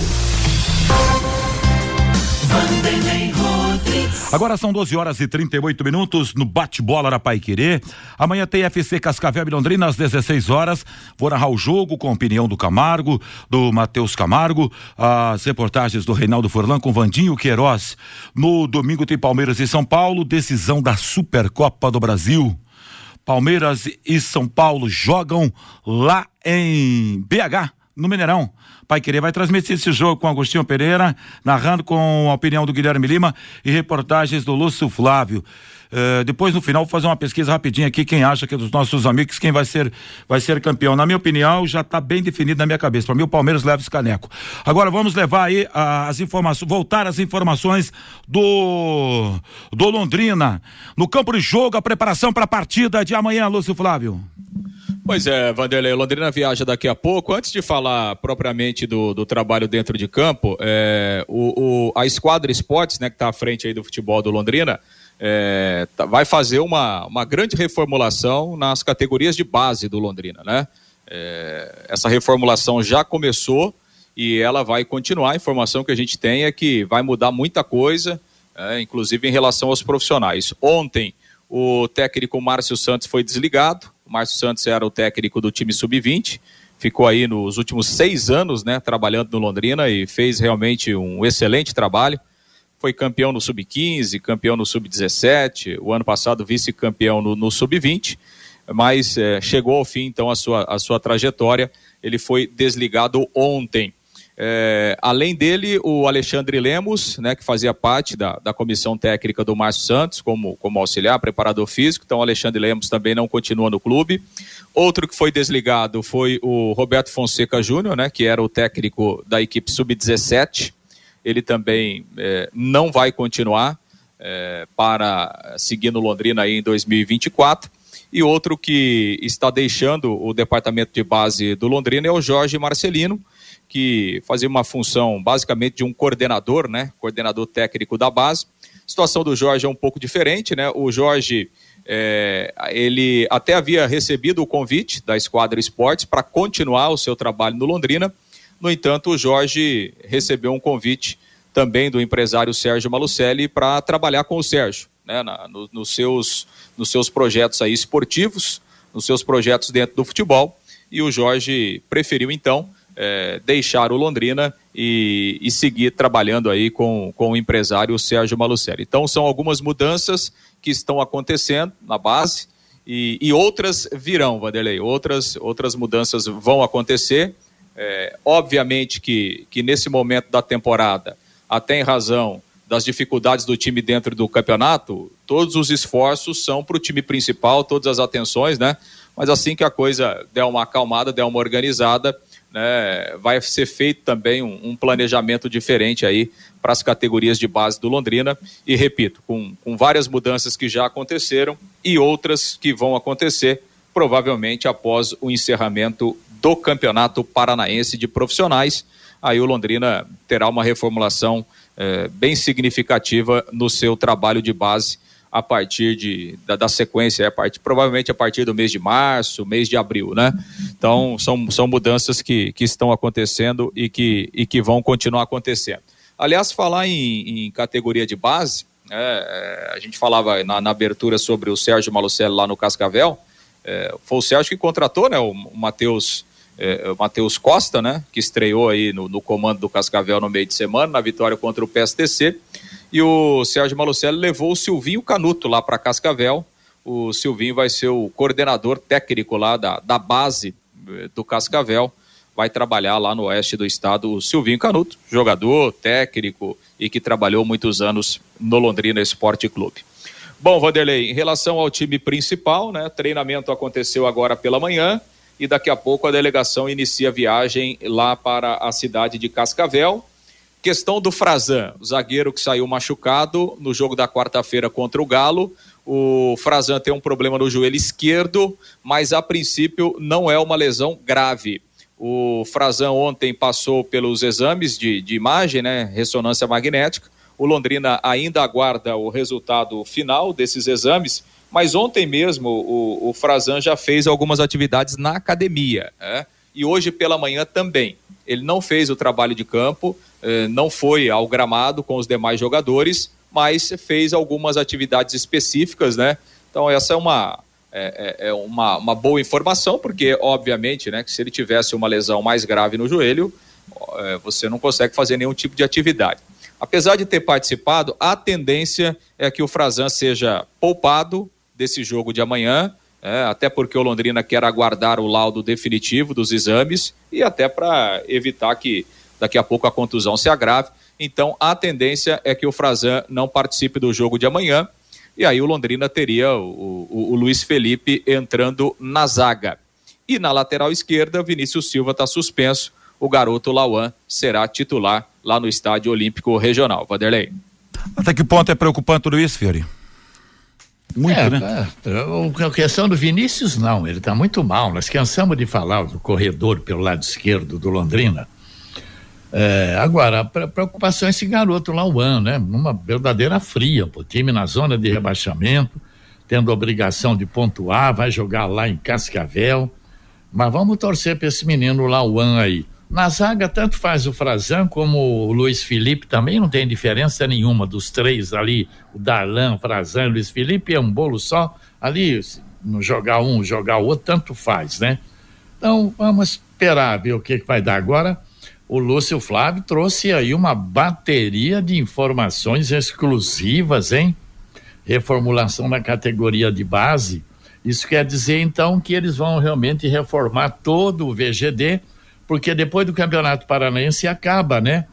Agora são 12 horas e 38 minutos no bate-bola da Pai Querer. Amanhã tem FC Cascavel e Londrina às 16 horas. Vou narrar o jogo com a opinião do Camargo, do Matheus Camargo, as reportagens do Reinaldo Forlan com Vandinho Queiroz. No domingo tem Palmeiras e São Paulo, decisão da Supercopa do Brasil. Palmeiras e São Paulo jogam lá em BH, no Mineirão. Pai Querer vai transmitir esse jogo com Agostinho Pereira, narrando com a opinião do Guilherme Lima e reportagens do Lúcio Flávio. Eh, depois no final vou fazer uma pesquisa rapidinha aqui quem acha que é dos nossos amigos quem vai ser vai ser campeão. Na minha opinião já está bem definido na minha cabeça. Para mim o Palmeiras leva esse caneco. Agora vamos levar aí as informações, voltar às informações do do Londrina no campo de jogo, a preparação para a partida de amanhã, Lúcio Flávio. Pois é, Vanderlei, Londrina viaja daqui a pouco. Antes de falar propriamente do, do trabalho dentro de campo, é, o, o- a Esquadra Esportes, né, que está à frente aí do futebol do Londrina, é, tá- vai fazer uma, uma grande reformulação nas categorias de base do Londrina, né? É, essa reformulação já começou e ela vai continuar. A informação que a gente tem é que vai mudar muita coisa, é, inclusive em relação aos profissionais. Ontem, o técnico Márcio Santos foi desligado. Márcio Santos era o técnico do time sub-20, ficou aí nos últimos seis anos, né, trabalhando no Londrina e fez realmente um excelente trabalho. Foi campeão no sub-15, campeão no sub-17, o ano passado vice-campeão no, no sub-20, mas eh, chegou ao fim então a sua, a sua trajetória. Ele foi desligado ontem. É, além dele, o Alexandre Lemos, né, que fazia parte da, da comissão técnica do Márcio Santos, como, como auxiliar, preparador físico. Então, o Alexandre Lemos também não continua no clube. Outro que foi desligado foi o Roberto Fonseca Júnior, né, que era o técnico da equipe sub-17. Ele também é, não vai continuar é, para seguir no Londrina aí em 2024. E outro que está deixando o departamento de base do Londrina é o Jorge Marcelino, que fazia uma função basicamente de um coordenador, né? Coordenador técnico da base. A situação do Jorge é um pouco diferente, né? O Jorge, é, ele até havia recebido o convite da Esquadra Esportes para continuar o seu trabalho no Londrina. No entanto, o Jorge recebeu um convite também do empresário Sérgio Malucelli para trabalhar com o Sérgio, né? Na, no- nos, seus, nos seus projetos aí esportivos, nos seus projetos dentro do futebol. E o Jorge preferiu, então, é, deixar o Londrina e, e seguir trabalhando aí com, com o empresário Sérgio Malucelli. Então são algumas mudanças que estão acontecendo na base e, e outras virão, Vanderlei. Outras, outras mudanças vão acontecer. É, obviamente que, que nesse momento da temporada, até em razão das dificuldades do time dentro do campeonato, todos os esforços são para o time principal, todas as atenções, né? Mas assim que a coisa der uma acalmada, der uma organizada, né, vai ser feito também um, um planejamento diferente aí para as categorias de base do Londrina. E repito, com, com várias mudanças que já aconteceram e outras que vão acontecer, provavelmente após o encerramento do Campeonato Paranaense de Profissionais. Aí o Londrina terá uma reformulação eh, bem significativa no seu trabalho de base a partir de, da, da sequência, a partir, provavelmente a partir do mês de março, mês de abril, né? Então, são, são mudanças que, que estão acontecendo e que, e que vão continuar acontecendo. Aliás, falar em, em categoria de base, é, a gente falava na, na, abertura sobre o Sérgio Malucelli lá no Cascavel, é, foi o Sérgio que contratou, né, o, o Matheus é, Matheus Costa, né, que estreou aí no, no, comando do Cascavel no meio de semana, na vitória contra o PSTC, e o Sérgio Malucelli levou o Silvinho Canuto lá para Cascavel, o Silvinho vai ser o coordenador técnico lá da, da base é, do Cascavel, vai trabalhar lá no oeste do estado o Silvinho Canuto, jogador, técnico e que trabalhou muitos anos no Londrina Esporte Clube. Bom, Vanderlei, em relação ao time principal, né, treinamento aconteceu agora pela manhã e daqui a pouco a delegação inicia a viagem lá para a cidade de Cascavel. Questão do Frazan, o zagueiro que saiu machucado no jogo da quarta-feira contra o Galo. O Frazan tem um problema no joelho esquerdo, mas a princípio não é uma lesão grave. O Frazão ontem passou pelos exames de, de imagem, né, ressonância magnética. O Londrina ainda aguarda o resultado final desses exames, mas ontem mesmo o, o Frazan já fez algumas atividades na academia. Né? E hoje pela manhã também. Ele não fez o trabalho de campo, não foi ao gramado com os demais jogadores, mas fez algumas atividades específicas, né? Então essa é uma, é, é, é uma, uma boa informação, porque, obviamente, né, que se ele tivesse uma lesão mais grave no joelho, é, você não consegue fazer nenhum tipo de atividade. Apesar de ter participado, a tendência é que o Frazan seja poupado desse jogo de amanhã, é, até porque o Londrina quer aguardar o laudo definitivo dos exames e até para evitar que daqui a pouco a contusão se agrave. Então, a tendência é que o Frazan não participe do jogo de amanhã e aí o Londrina teria o, o, o Luiz Felipe entrando na zaga. E na lateral esquerda, Vinícius Silva está suspenso. O garoto Lauan será titular lá no Estádio Olímpico Regional. Vanderlei. Até que ponto é preocupante tudo isso, Fiore? Muito, é, né? É, a questão do Vinícius, não, ele está muito mal. Nós cansamos de falar do corredor pelo lado esquerdo do Londrina. É, agora, a preocupação é esse garoto lá, o An, né? Uma verdadeira fria, o time na zona de rebaixamento, tendo obrigação de pontuar, vai jogar lá em Cascavel. Mas vamos torcer para esse menino lá, o An aí. Na zaga, tanto faz o Frazan como o Luiz Felipe também, não tem diferença nenhuma dos três ali, o Darlan, Frazan e Luiz Felipe, é um bolo só. Ali, jogar um, jogar o outro, tanto faz, né? Então, vamos esperar ver o que, que vai dar agora o Lúcio Flávio trouxe aí uma bateria de informações exclusivas, hein? Reformulação na categoria de base. Isso quer dizer, então, que eles vão realmente reformar todo o VGD, porque depois do Campeonato Paranaense acaba, né?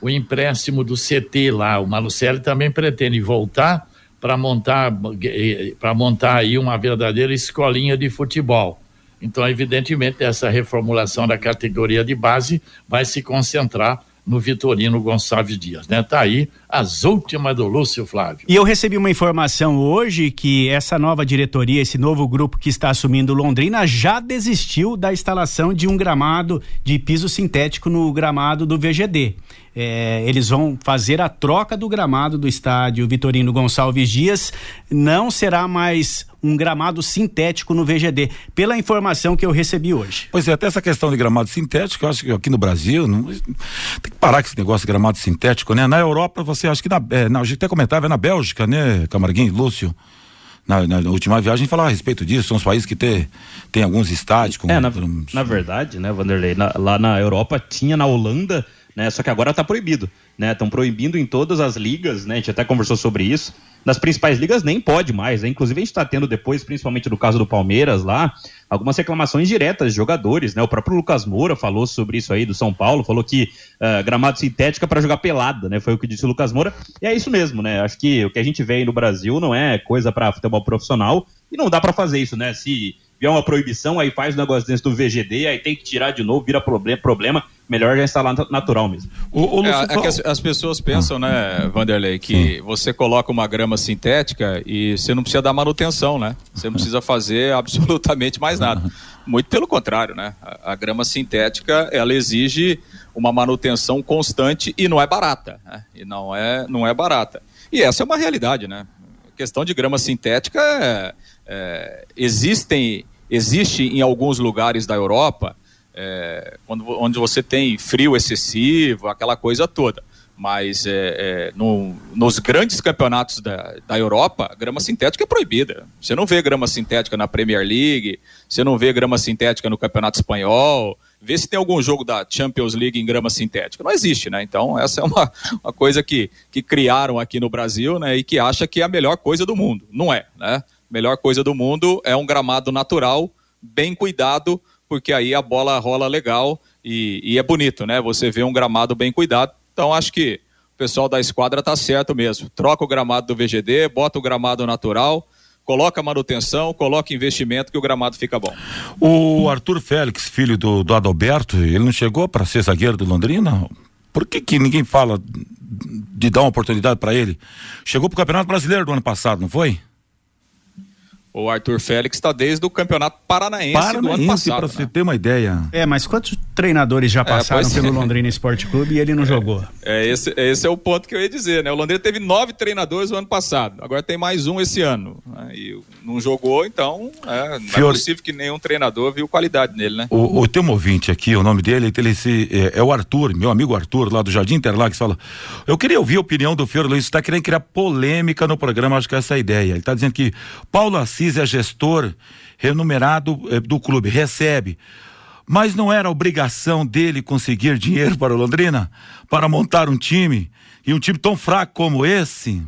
O empréstimo do CT lá. O Malucelli também pretende voltar para montar, eh, para montar aí uma verdadeira escolinha de futebol. Então, evidentemente, essa reformulação da categoria de base vai se concentrar no Vitorino Gonçalves Dias, né? Tá aí as últimas do Lúcio Flávio. E eu recebi uma informação hoje que essa nova diretoria, esse novo grupo que está assumindo Londrina já desistiu da instalação de um gramado de piso sintético no gramado do VGD. É, eles vão fazer a troca do gramado do estádio Vitorino Gonçalves Dias. Não será mais um gramado sintético no VGD, pela informação que eu recebi hoje. Pois é, até essa questão de gramado sintético, eu acho que aqui no Brasil não, tem que parar com esse negócio de gramado sintético, né? Na Europa, você acha que na, é, na a gente até comentava, é na Bélgica, né, Camarguinho, Lúcio? Na, na, última viagem falar a respeito disso, são os países que tem, tem alguns estádios. Com, é, na, na verdade, né, Vanderlei, na, lá na Europa tinha na Holanda né? Só que agora está proibido, né? Estão proibindo em todas as ligas, né? A gente até conversou sobre isso. Nas principais ligas nem pode mais, né? Inclusive a gente está tendo depois, principalmente no caso do Palmeiras lá, algumas reclamações diretas de jogadores, né? O próprio Lucas Moura falou sobre isso aí do São Paulo, falou que uh, gramado sintética para jogar pelada, né? Foi o que disse o Lucas Moura. E é isso mesmo, né? Acho que o que a gente vê aí no Brasil não é coisa para futebol profissional e não dá para fazer isso, né? Se vier uma proibição, aí faz o negócio dentro do VGD, aí tem que tirar de novo, vira problema, problema melhor já instalar natural mesmo. O, o é, é que as, as, pessoas pensam, né, Vanderlei, que Sim. você coloca uma grama sintética e você não precisa dar manutenção, né? Você não precisa fazer absolutamente mais nada. Muito pelo contrário, né? A, a grama sintética, ela exige uma manutenção constante e não é barata, né? E não é, não é barata. E essa é uma realidade, né? questão de grama sintética é, é, existem existe em alguns lugares da Europa é, quando, onde você tem frio excessivo, aquela coisa toda. Mas é, é, no, nos grandes campeonatos da, da Europa, grama sintética é proibida. Você não vê grama sintética na Premier League, você não vê grama sintética no Campeonato Espanhol, vê se tem algum jogo da Champions League em grama sintética. Não existe, né? Então, essa é uma, uma coisa que, que criaram aqui no Brasil, né? E que acha que é a melhor coisa do mundo. Não é, né? Melhor coisa do mundo é um gramado natural, bem cuidado, porque aí a bola rola legal e, e é bonito, né? Você vê um gramado bem cuidado. Então, acho que o pessoal da esquadra tá certo mesmo. Troca o gramado do VGD, bota o gramado natural, coloca manutenção, coloca investimento que o gramado fica bom. O Arthur Félix, filho do, do Adalberto, ele não chegou para ser zagueiro do Londrina? Por que, que ninguém fala de dar uma oportunidade para ele? Chegou pro Campeonato Brasileiro do ano passado, não foi? O Arthur Félix está desde o Campeonato Paranaense, Paranaense do ano passado. Para né? você ter uma ideia. É, mas quantos treinadores já é, passaram é, pelo Londrina Esporte Clube e ele não é, jogou? É esse, esse é o ponto que eu ia dizer, né? O Londrina teve nove treinadores no ano passado, agora tem mais um esse ano. Né? E não jogou, então é, não Fior... é possível que nenhum treinador viu qualidade nele, né? O, o teu ouvinte aqui, o nome dele, ele, se, é, é, o Arthur, meu amigo Arthur, lá do Jardim Interlagos, fala: Eu queria ouvir a opinião do Fior Luiz, está querendo criar polêmica no programa, acho que essa é a ideia. Ele está dizendo que Paulo Assis é gestor remunerado eh, do clube, recebe. Mas não era obrigação dele conseguir dinheiro para o Londrina para montar um time e um time tão fraco como esse?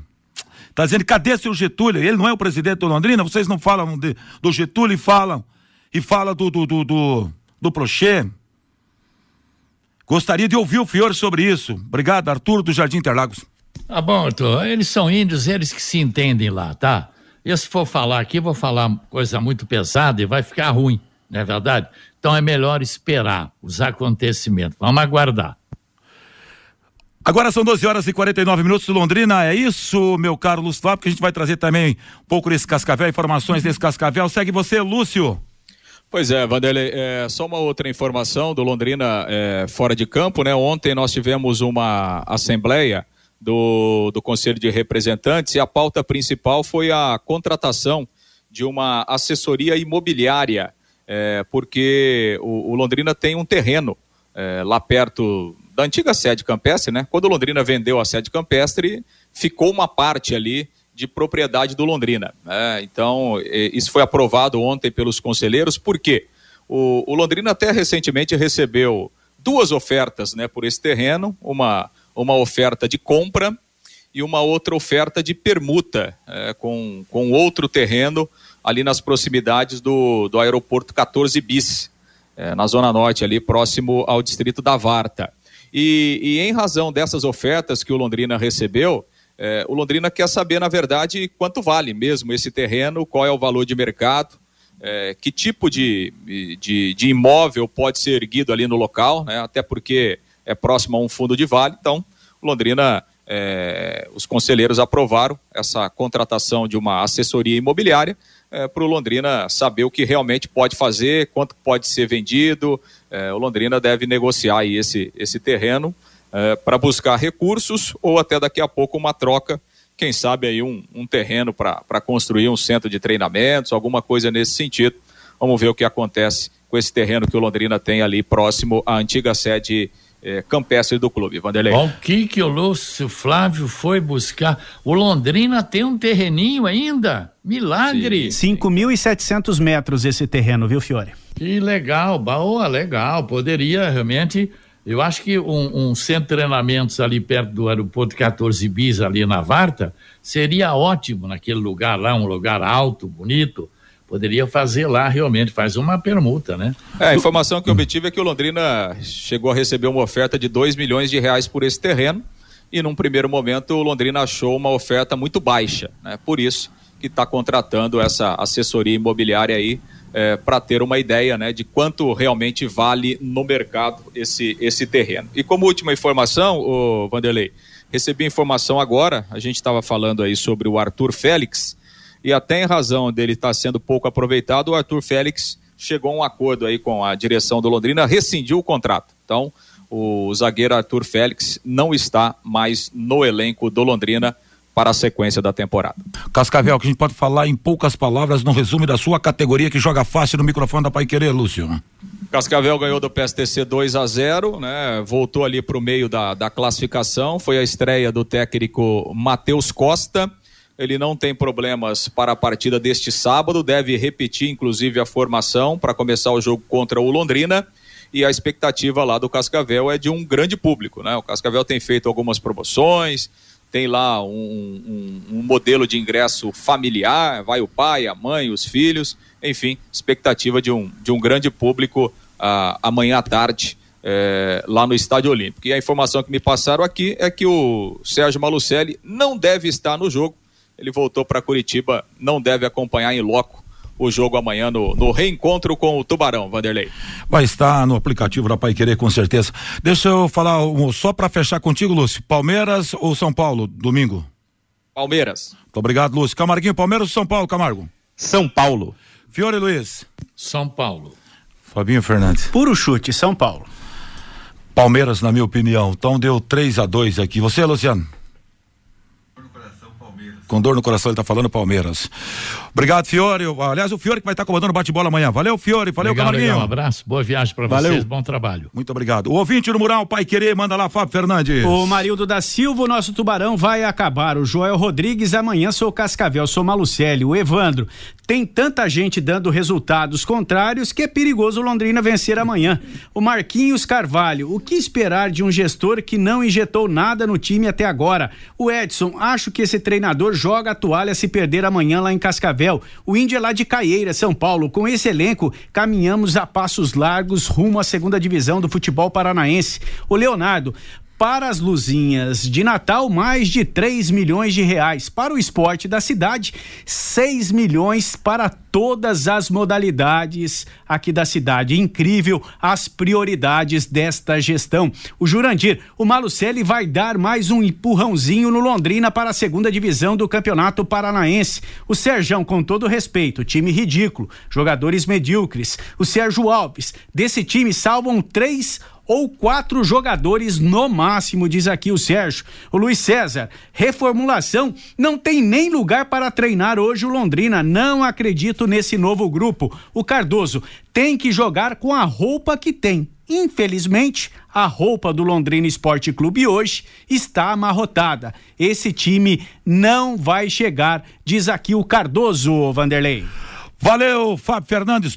Tá dizendo, cadê seu Getúlio? Ele não é o presidente do Londrina? Vocês não falam de, do Getúlio e falam e fala do do do do, do Prochê? Gostaria de ouvir o Fiore sobre isso. Obrigado, Arthur do Jardim Interlagos. Tá bom, Arthur. Eles são índios, eles que se entendem lá, tá? E se for falar aqui, vou falar coisa muito pesada e vai ficar ruim, não é verdade? Então é melhor esperar os acontecimentos. Vamos aguardar. Agora são 12 horas e 49 minutos de Londrina, é isso, meu caro Lúcio Flávio, que a gente vai trazer também um pouco desse Cascavel, informações desse Cascavel. Segue você, Lúcio. Pois é, Vanderlei, é, só uma outra informação do Londrina é, fora de campo, né? Ontem nós tivemos uma assembleia do, do Conselho de Representantes e a pauta principal foi a contratação de uma assessoria imobiliária, é, porque o, o, Londrina tem um terreno é, lá perto da antiga sede campestre, né? Quando o Londrina vendeu a sede campestre, ficou uma parte ali de propriedade do Londrina. Né? Então, isso foi aprovado ontem pelos conselheiros, por quê? O, o Londrina até recentemente recebeu duas ofertas né, por esse terreno, uma uma oferta de compra e uma outra oferta de permuta é, com, com outro terreno ali nas proximidades do, do aeroporto 14 bis, é, na zona norte, ali próximo ao distrito da Varta. E, e em razão dessas ofertas que o Londrina recebeu, é, o Londrina quer saber, na verdade, quanto vale mesmo esse terreno, qual é o valor de mercado, é, que tipo de, de, de, imóvel pode ser erguido ali no local, né, até porque é próximo a um fundo de vale. Então, Londrina, é, os conselheiros aprovaram essa contratação de uma assessoria imobiliária é, para o Londrina saber o que realmente pode fazer, quanto pode ser vendido. É, o Londrina deve negociar aí esse, esse terreno é, para buscar recursos ou até daqui a pouco uma troca, quem sabe aí um, um terreno para construir um centro de treinamentos, alguma coisa nesse sentido. Vamos ver o que acontece com esse terreno que o Londrina tem ali próximo à antiga sede é, campestre do clube, Vanderlei. O que que o Lúcio Flávio foi buscar? O Londrina tem um terreninho ainda? Milagre! 5.700 metros esse terreno, viu, Fiore? Que legal, boa, legal. Poderia realmente. Eu acho que um, um, centro de treinamentos ali perto do aeroporto 14 Bis, ali na Varta, seria ótimo naquele lugar lá, um lugar alto, bonito poderia fazer lá realmente, faz uma permuta, né? É, a informação que eu obtive é que o Londrina chegou a receber uma oferta de 2 milhões de reais por esse terreno e num primeiro momento o Londrina achou uma oferta muito baixa, né? Por isso que está contratando essa assessoria imobiliária aí é, para ter uma ideia né, de quanto realmente vale no mercado esse, esse terreno. E como última informação, o Vanderlei, recebi informação agora, a gente estava falando aí sobre o Arthur Félix, e até em razão dele estar sendo pouco aproveitado, o Arthur Félix chegou a um acordo aí com a direção do Londrina, rescindiu o contrato. Então, o zagueiro Arthur Félix não está mais no elenco do Londrina para a sequência da temporada. Cascavel, que a gente pode falar em poucas palavras no resumo da sua categoria que joga fácil no microfone da Pai Querer, Lúcio. Cascavel ganhou do PSTC 2 a 0, né? Voltou ali para o meio da, da classificação. Foi a estreia do técnico Matheus Costa. Ele não tem problemas para a partida deste sábado, deve repetir inclusive a formação para começar o jogo contra o Londrina. E a expectativa lá do Cascavel é de um grande público, né? O Cascavel tem feito algumas promoções, tem lá um, um, um modelo de ingresso familiar, vai o pai, a mãe, os filhos, enfim, expectativa de um, de um grande público ah, amanhã à tarde é, lá no Estádio Olímpico. E a informação que me passaram aqui é que o Sérgio Malucelli não deve estar no jogo. Ele voltou para Curitiba, não deve acompanhar em loco o jogo amanhã no, no, reencontro com o Tubarão, Vanderlei. Vai estar no aplicativo da Pai Querer, com certeza. Deixa eu falar um, só para fechar contigo, Lúcio. Palmeiras ou São Paulo, domingo? Palmeiras. Muito obrigado, Lúcio. Camarguinho, Palmeiras ou São Paulo, Camargo? São Paulo. Fiore Luiz. São Paulo. Fabinho Fernandes. Puro chute, São Paulo. Palmeiras, na minha opinião. Então deu 3 a 2 aqui. Você, Luciano? Com dor no coração, ele tá falando Palmeiras. Obrigado, Fiore. Aliás, o Fiore que vai estar comandando o bate-bola amanhã. Valeu, Fiore. Valeu, legal, Camarguinho. Legal, um abraço, boa viagem para vocês, bom trabalho. Muito obrigado. O ouvinte no mural, Pai Querer, manda lá, Fábio Fernandes. O Marildo da Silva, o nosso tubarão vai acabar. O Joel Rodrigues, amanhã sou Cascavel, sou Malucelli. O Evandro, tem tanta gente dando resultados contrários que é perigoso Londrina vencer amanhã. O Marquinhos Carvalho, o que esperar de um gestor que não injetou nada no time até agora? O Edson, acho que esse treinador joga a toalha se perder amanhã lá em Cascavel. O Índio é lá de Caieira, São Paulo. Com esse elenco, caminhamos a passos largos rumo à segunda divisão do futebol paranaense. O Leonardo, para as luzinhas de Natal, mais de 3 milhões de reais. Para o esporte da cidade, 6 milhões para todas as modalidades aqui da cidade. Incrível as prioridades desta gestão. O Jurandir, o Malucelli vai dar mais um empurrãozinho no Londrina para a segunda divisão do Campeonato Paranaense. O Serjão, com todo respeito, time ridículo, jogadores medíocres. O Sérgio Alves, desse time salvam três ou quatro jogadores no máximo, diz aqui o Sérgio. O Luiz César, reformulação, não tem nem lugar para treinar hoje o Londrina. Não acredito nesse novo grupo. O Cardoso tem que jogar com a roupa que tem. Infelizmente, a roupa do Londrina Esporte Clube hoje está amarrotada. Esse time não vai chegar, diz aqui o Cardoso, Vanderlei. Valeu, Fábio Fernandes,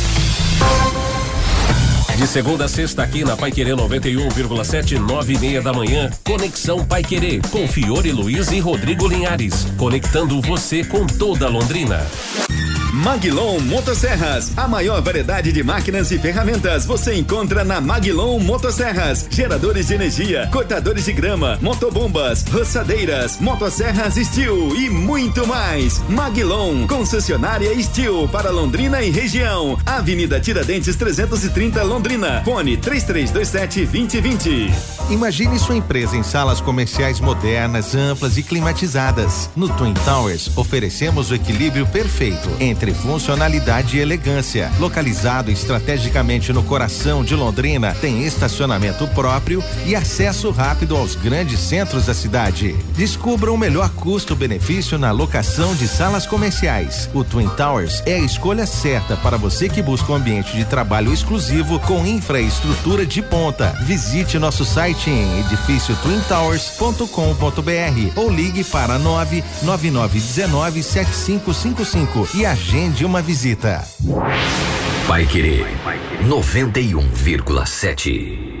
De segunda a sexta aqui na Pai Querer 91,7, nove e meia da manhã. Conexão Pai Querer com Fiore Luiz e Rodrigo Linhares. Conectando você com toda Londrina. Maglon Motosserras, a maior variedade de máquinas e ferramentas você encontra na Maglon Motosserras. Geradores de energia, cortadores de grama, motobombas, roçadeiras, motosserras Steel e muito mais. Maglon, concessionária Steel para Londrina e região. Avenida Tiradentes 330 Londrina. Fone 3327 2020. Imagine sua empresa em salas comerciais modernas, amplas e climatizadas. No Twin Towers oferecemos o equilíbrio perfeito entre entre funcionalidade e elegância. Localizado estrategicamente no coração de Londrina, tem estacionamento próprio e acesso rápido aos grandes centros da cidade. Descubra o melhor custo-benefício na locação de salas comerciais. O Twin Towers é a escolha certa para você que busca um ambiente de trabalho exclusivo com infraestrutura de ponta. Visite nosso site em edifício twintowers.com.br ou ligue para 99919 7555 e agende uma visita. Vai querer 91,7.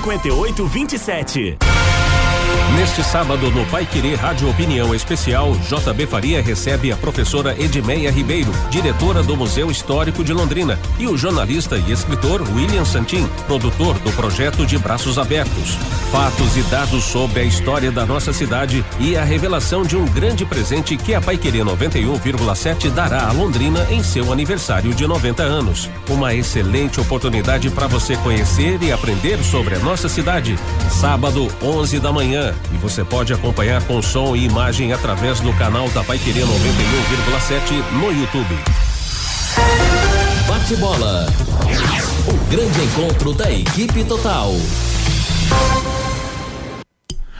5827. Neste sábado, no Pai Querer Rádio Opinião Especial, JB Faria recebe a professora Edmeia Ribeiro, diretora do Museu Histórico de Londrina, e o jornalista e escritor William Santin, produtor do projeto de Braços Abertos. Fatos e dados sobre a história da nossa cidade e a revelação de um grande presente que a Pai Querer 91,7 dará a Londrina em seu aniversário de 90 anos. Uma excelente oportunidade para você conhecer e aprender sobre a nossa cidade. Sábado, 11 da manhã. E você pode acompanhar com som e imagem através do canal da Pai Querer 91,7 no YouTube. Bate bola. O grande encontro da equipe total.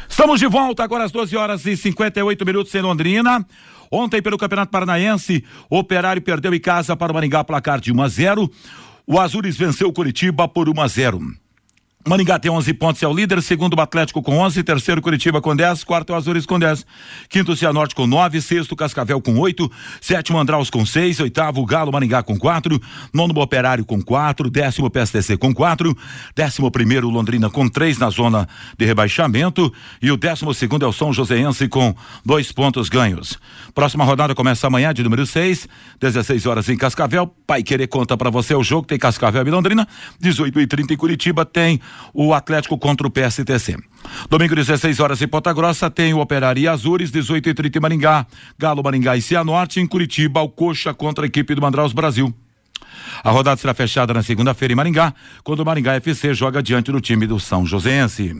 Estamos de volta agora às 12 horas e 58 minutos em Londrina. Ontem, pelo Campeonato Paranaense, o Operário perdeu em casa para o Maringá, placar de 1 a 0. O Azures venceu o Curitiba por 1 a 0. Maringá tem 11 pontos, é o líder. Segundo, o Atlético com 11. Terceiro, Curitiba com 10. Quarto, o Azures com 10. Quinto, Cianorte com 9. Sexto, Cascavel com 8. Sétimo, Andraus com 6. Oitavo, Galo Maringá com 4. Nono, Operário com 4. Décimo, PSTC com 4. Décimo primeiro, Londrina com 3 na zona de rebaixamento. E o décimo segundo é o São Joséense com dois pontos ganhos. Próxima rodada começa amanhã, de número 6. 16 horas em Cascavel. Pai Querer conta para você o jogo. Tem Cascavel e Londrina. 18 e 30 em Curitiba. Tem o Atlético contra o PSTC. Domingo, 16 horas em Ponta Grossa, tem o Operário e Azures, 18 e 30 em Maringá, Galo Maringá e Cianorte, em Curitiba, o Coxa contra a equipe do Mandraus Brasil. A rodada será fechada na segunda-feira em Maringá, quando o Maringá FC joga diante do time do São Joséense.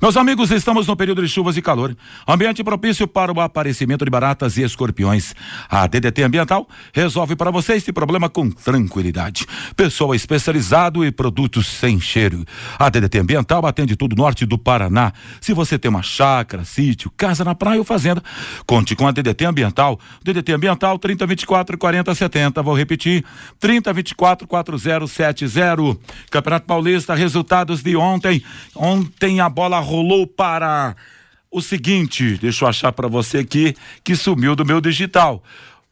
Meus amigos, estamos no período de chuvas e calor. Ambiente propício para o aparecimento de baratas e escorpiões. A DDT Ambiental resolve para você este problema com tranquilidade. Pessoal especializado e produtos sem cheiro. A DDT Ambiental atende todo o norte do Paraná. Se você tem uma chácara, sítio, casa na praia ou fazenda, conte com a DDT Ambiental. DDT Ambiental 3024 4070. Vou repetir. 3024 4070. Campeonato Paulista, resultados de ontem. Ontem a bola rolou para o seguinte, deixa eu achar para você aqui que sumiu do meu digital.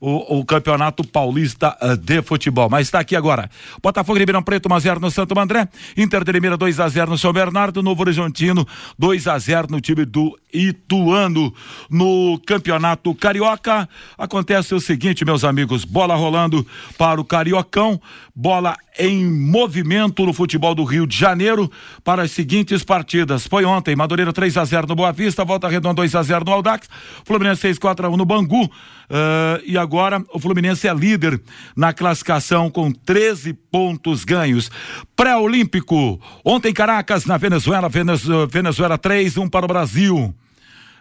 O, o, Campeonato Paulista uh, de Futebol. Mas está aqui agora. Botafogo Ribeirão Preto, 1x0 no Santo André. Inter de Limeira, 2x0 no São Bernardo. Novo Horizontino, 2x0 no time do Ituano. No Campeonato Carioca, acontece o seguinte, meus amigos: bola rolando para o Cariocão, bola em movimento no futebol do Rio de Janeiro para as seguintes partidas. Foi ontem, Madureira 3 a 0 no Boa Vista, Volta Redonda 2 a 0 no Aldax, Fluminense 6 4 a 1 no Bangu. Uh, e agora o Fluminense é líder na classificação com 13 pontos ganhos. Pré-olímpico, ontem Caracas na Venezuela, Venezuela, Venezuela 3, 1 para o Brasil.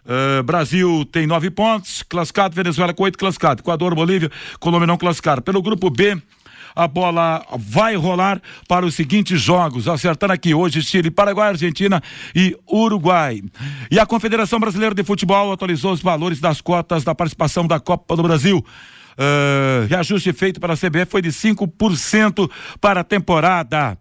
Uh, Brasil tem nove pontos, classificado, Venezuela com oito classificado, Equador, Bolívia, Colômbia não classificaram. Pelo grupo B, a bola vai rolar para os seguintes jogos, acertando aqui hoje Chile, Paraguai, Argentina e Uruguai. E a Confederação Brasileira de Futebol atualizou os valores das cotas da participação da Copa do Brasil. Uh, reajuste feito para a CBF foi de 5% para a temporada.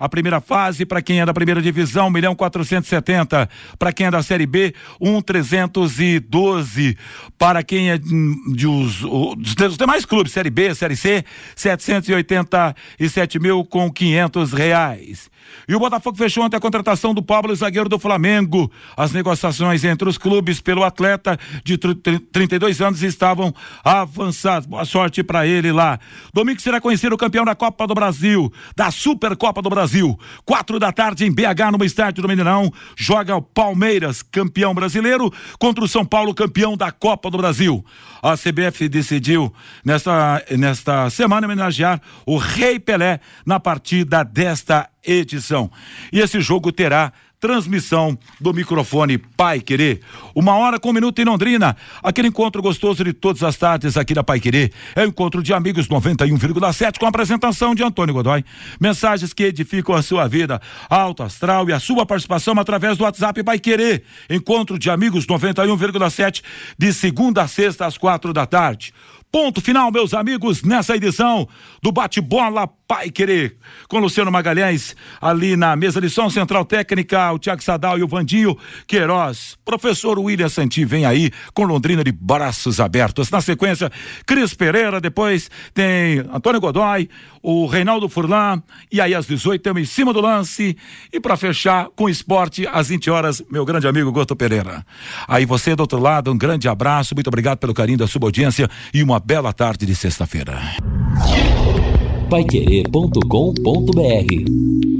A primeira fase, para quem é da primeira divisão, 1 milhão 470. Para quem é da Série B, 1 312. Para quem é de os, os, demais clubes, Série B, Série C, 787 mil com 500 reais. E o Botafogo fechou ontem a contratação do Pablo, zagueiro do Flamengo. As negociações entre os clubes pelo atleta de 32 anos estavam avançadas. Boa sorte para ele lá. Domingo será conhecido o campeão da Copa do Brasil, da Supercopa do Brasil. Quatro da tarde em BH, no estádio do Mineirão, joga o Palmeiras, campeão brasileiro, contra o São Paulo, campeão da Copa do Brasil. A CBF decidiu nesta, nesta semana homenagear o Rei Pelé na partida desta edição. E esse jogo terá transmissão do microfone Pai Querer. Uma hora com um minuto em Londrina. Aquele encontro gostoso de todas as tardes aqui da Pai Querer. É o encontro de amigos 91,7 com a apresentação de Antônio Godoy. Mensagens que edificam a sua vida. Alto astral e a sua participação através do WhatsApp Pai Querer. Encontro de amigos 91,7 de segunda a sexta às quatro da tarde. Ponto final, meus amigos, nessa edição do Bate-Bola Pai Querer, com Luciano Magalhães, ali na mesa de som, Central Técnica, o Tiago Sadal e o Vandinho Queiroz. Professor William Santi vem aí com Londrina de braços abertos. Na sequência, Cris Pereira, depois tem Antônio Godoy, o Reinaldo Furlan, e aí às 18 temos em cima do lance. E para fechar com esporte, às 20 horas, meu grande amigo Goto Pereira. Aí você do outro lado, um grande abraço, muito obrigado pelo carinho da sua audiência e uma bela tarde de sexta-feira. Paiquerê.com.br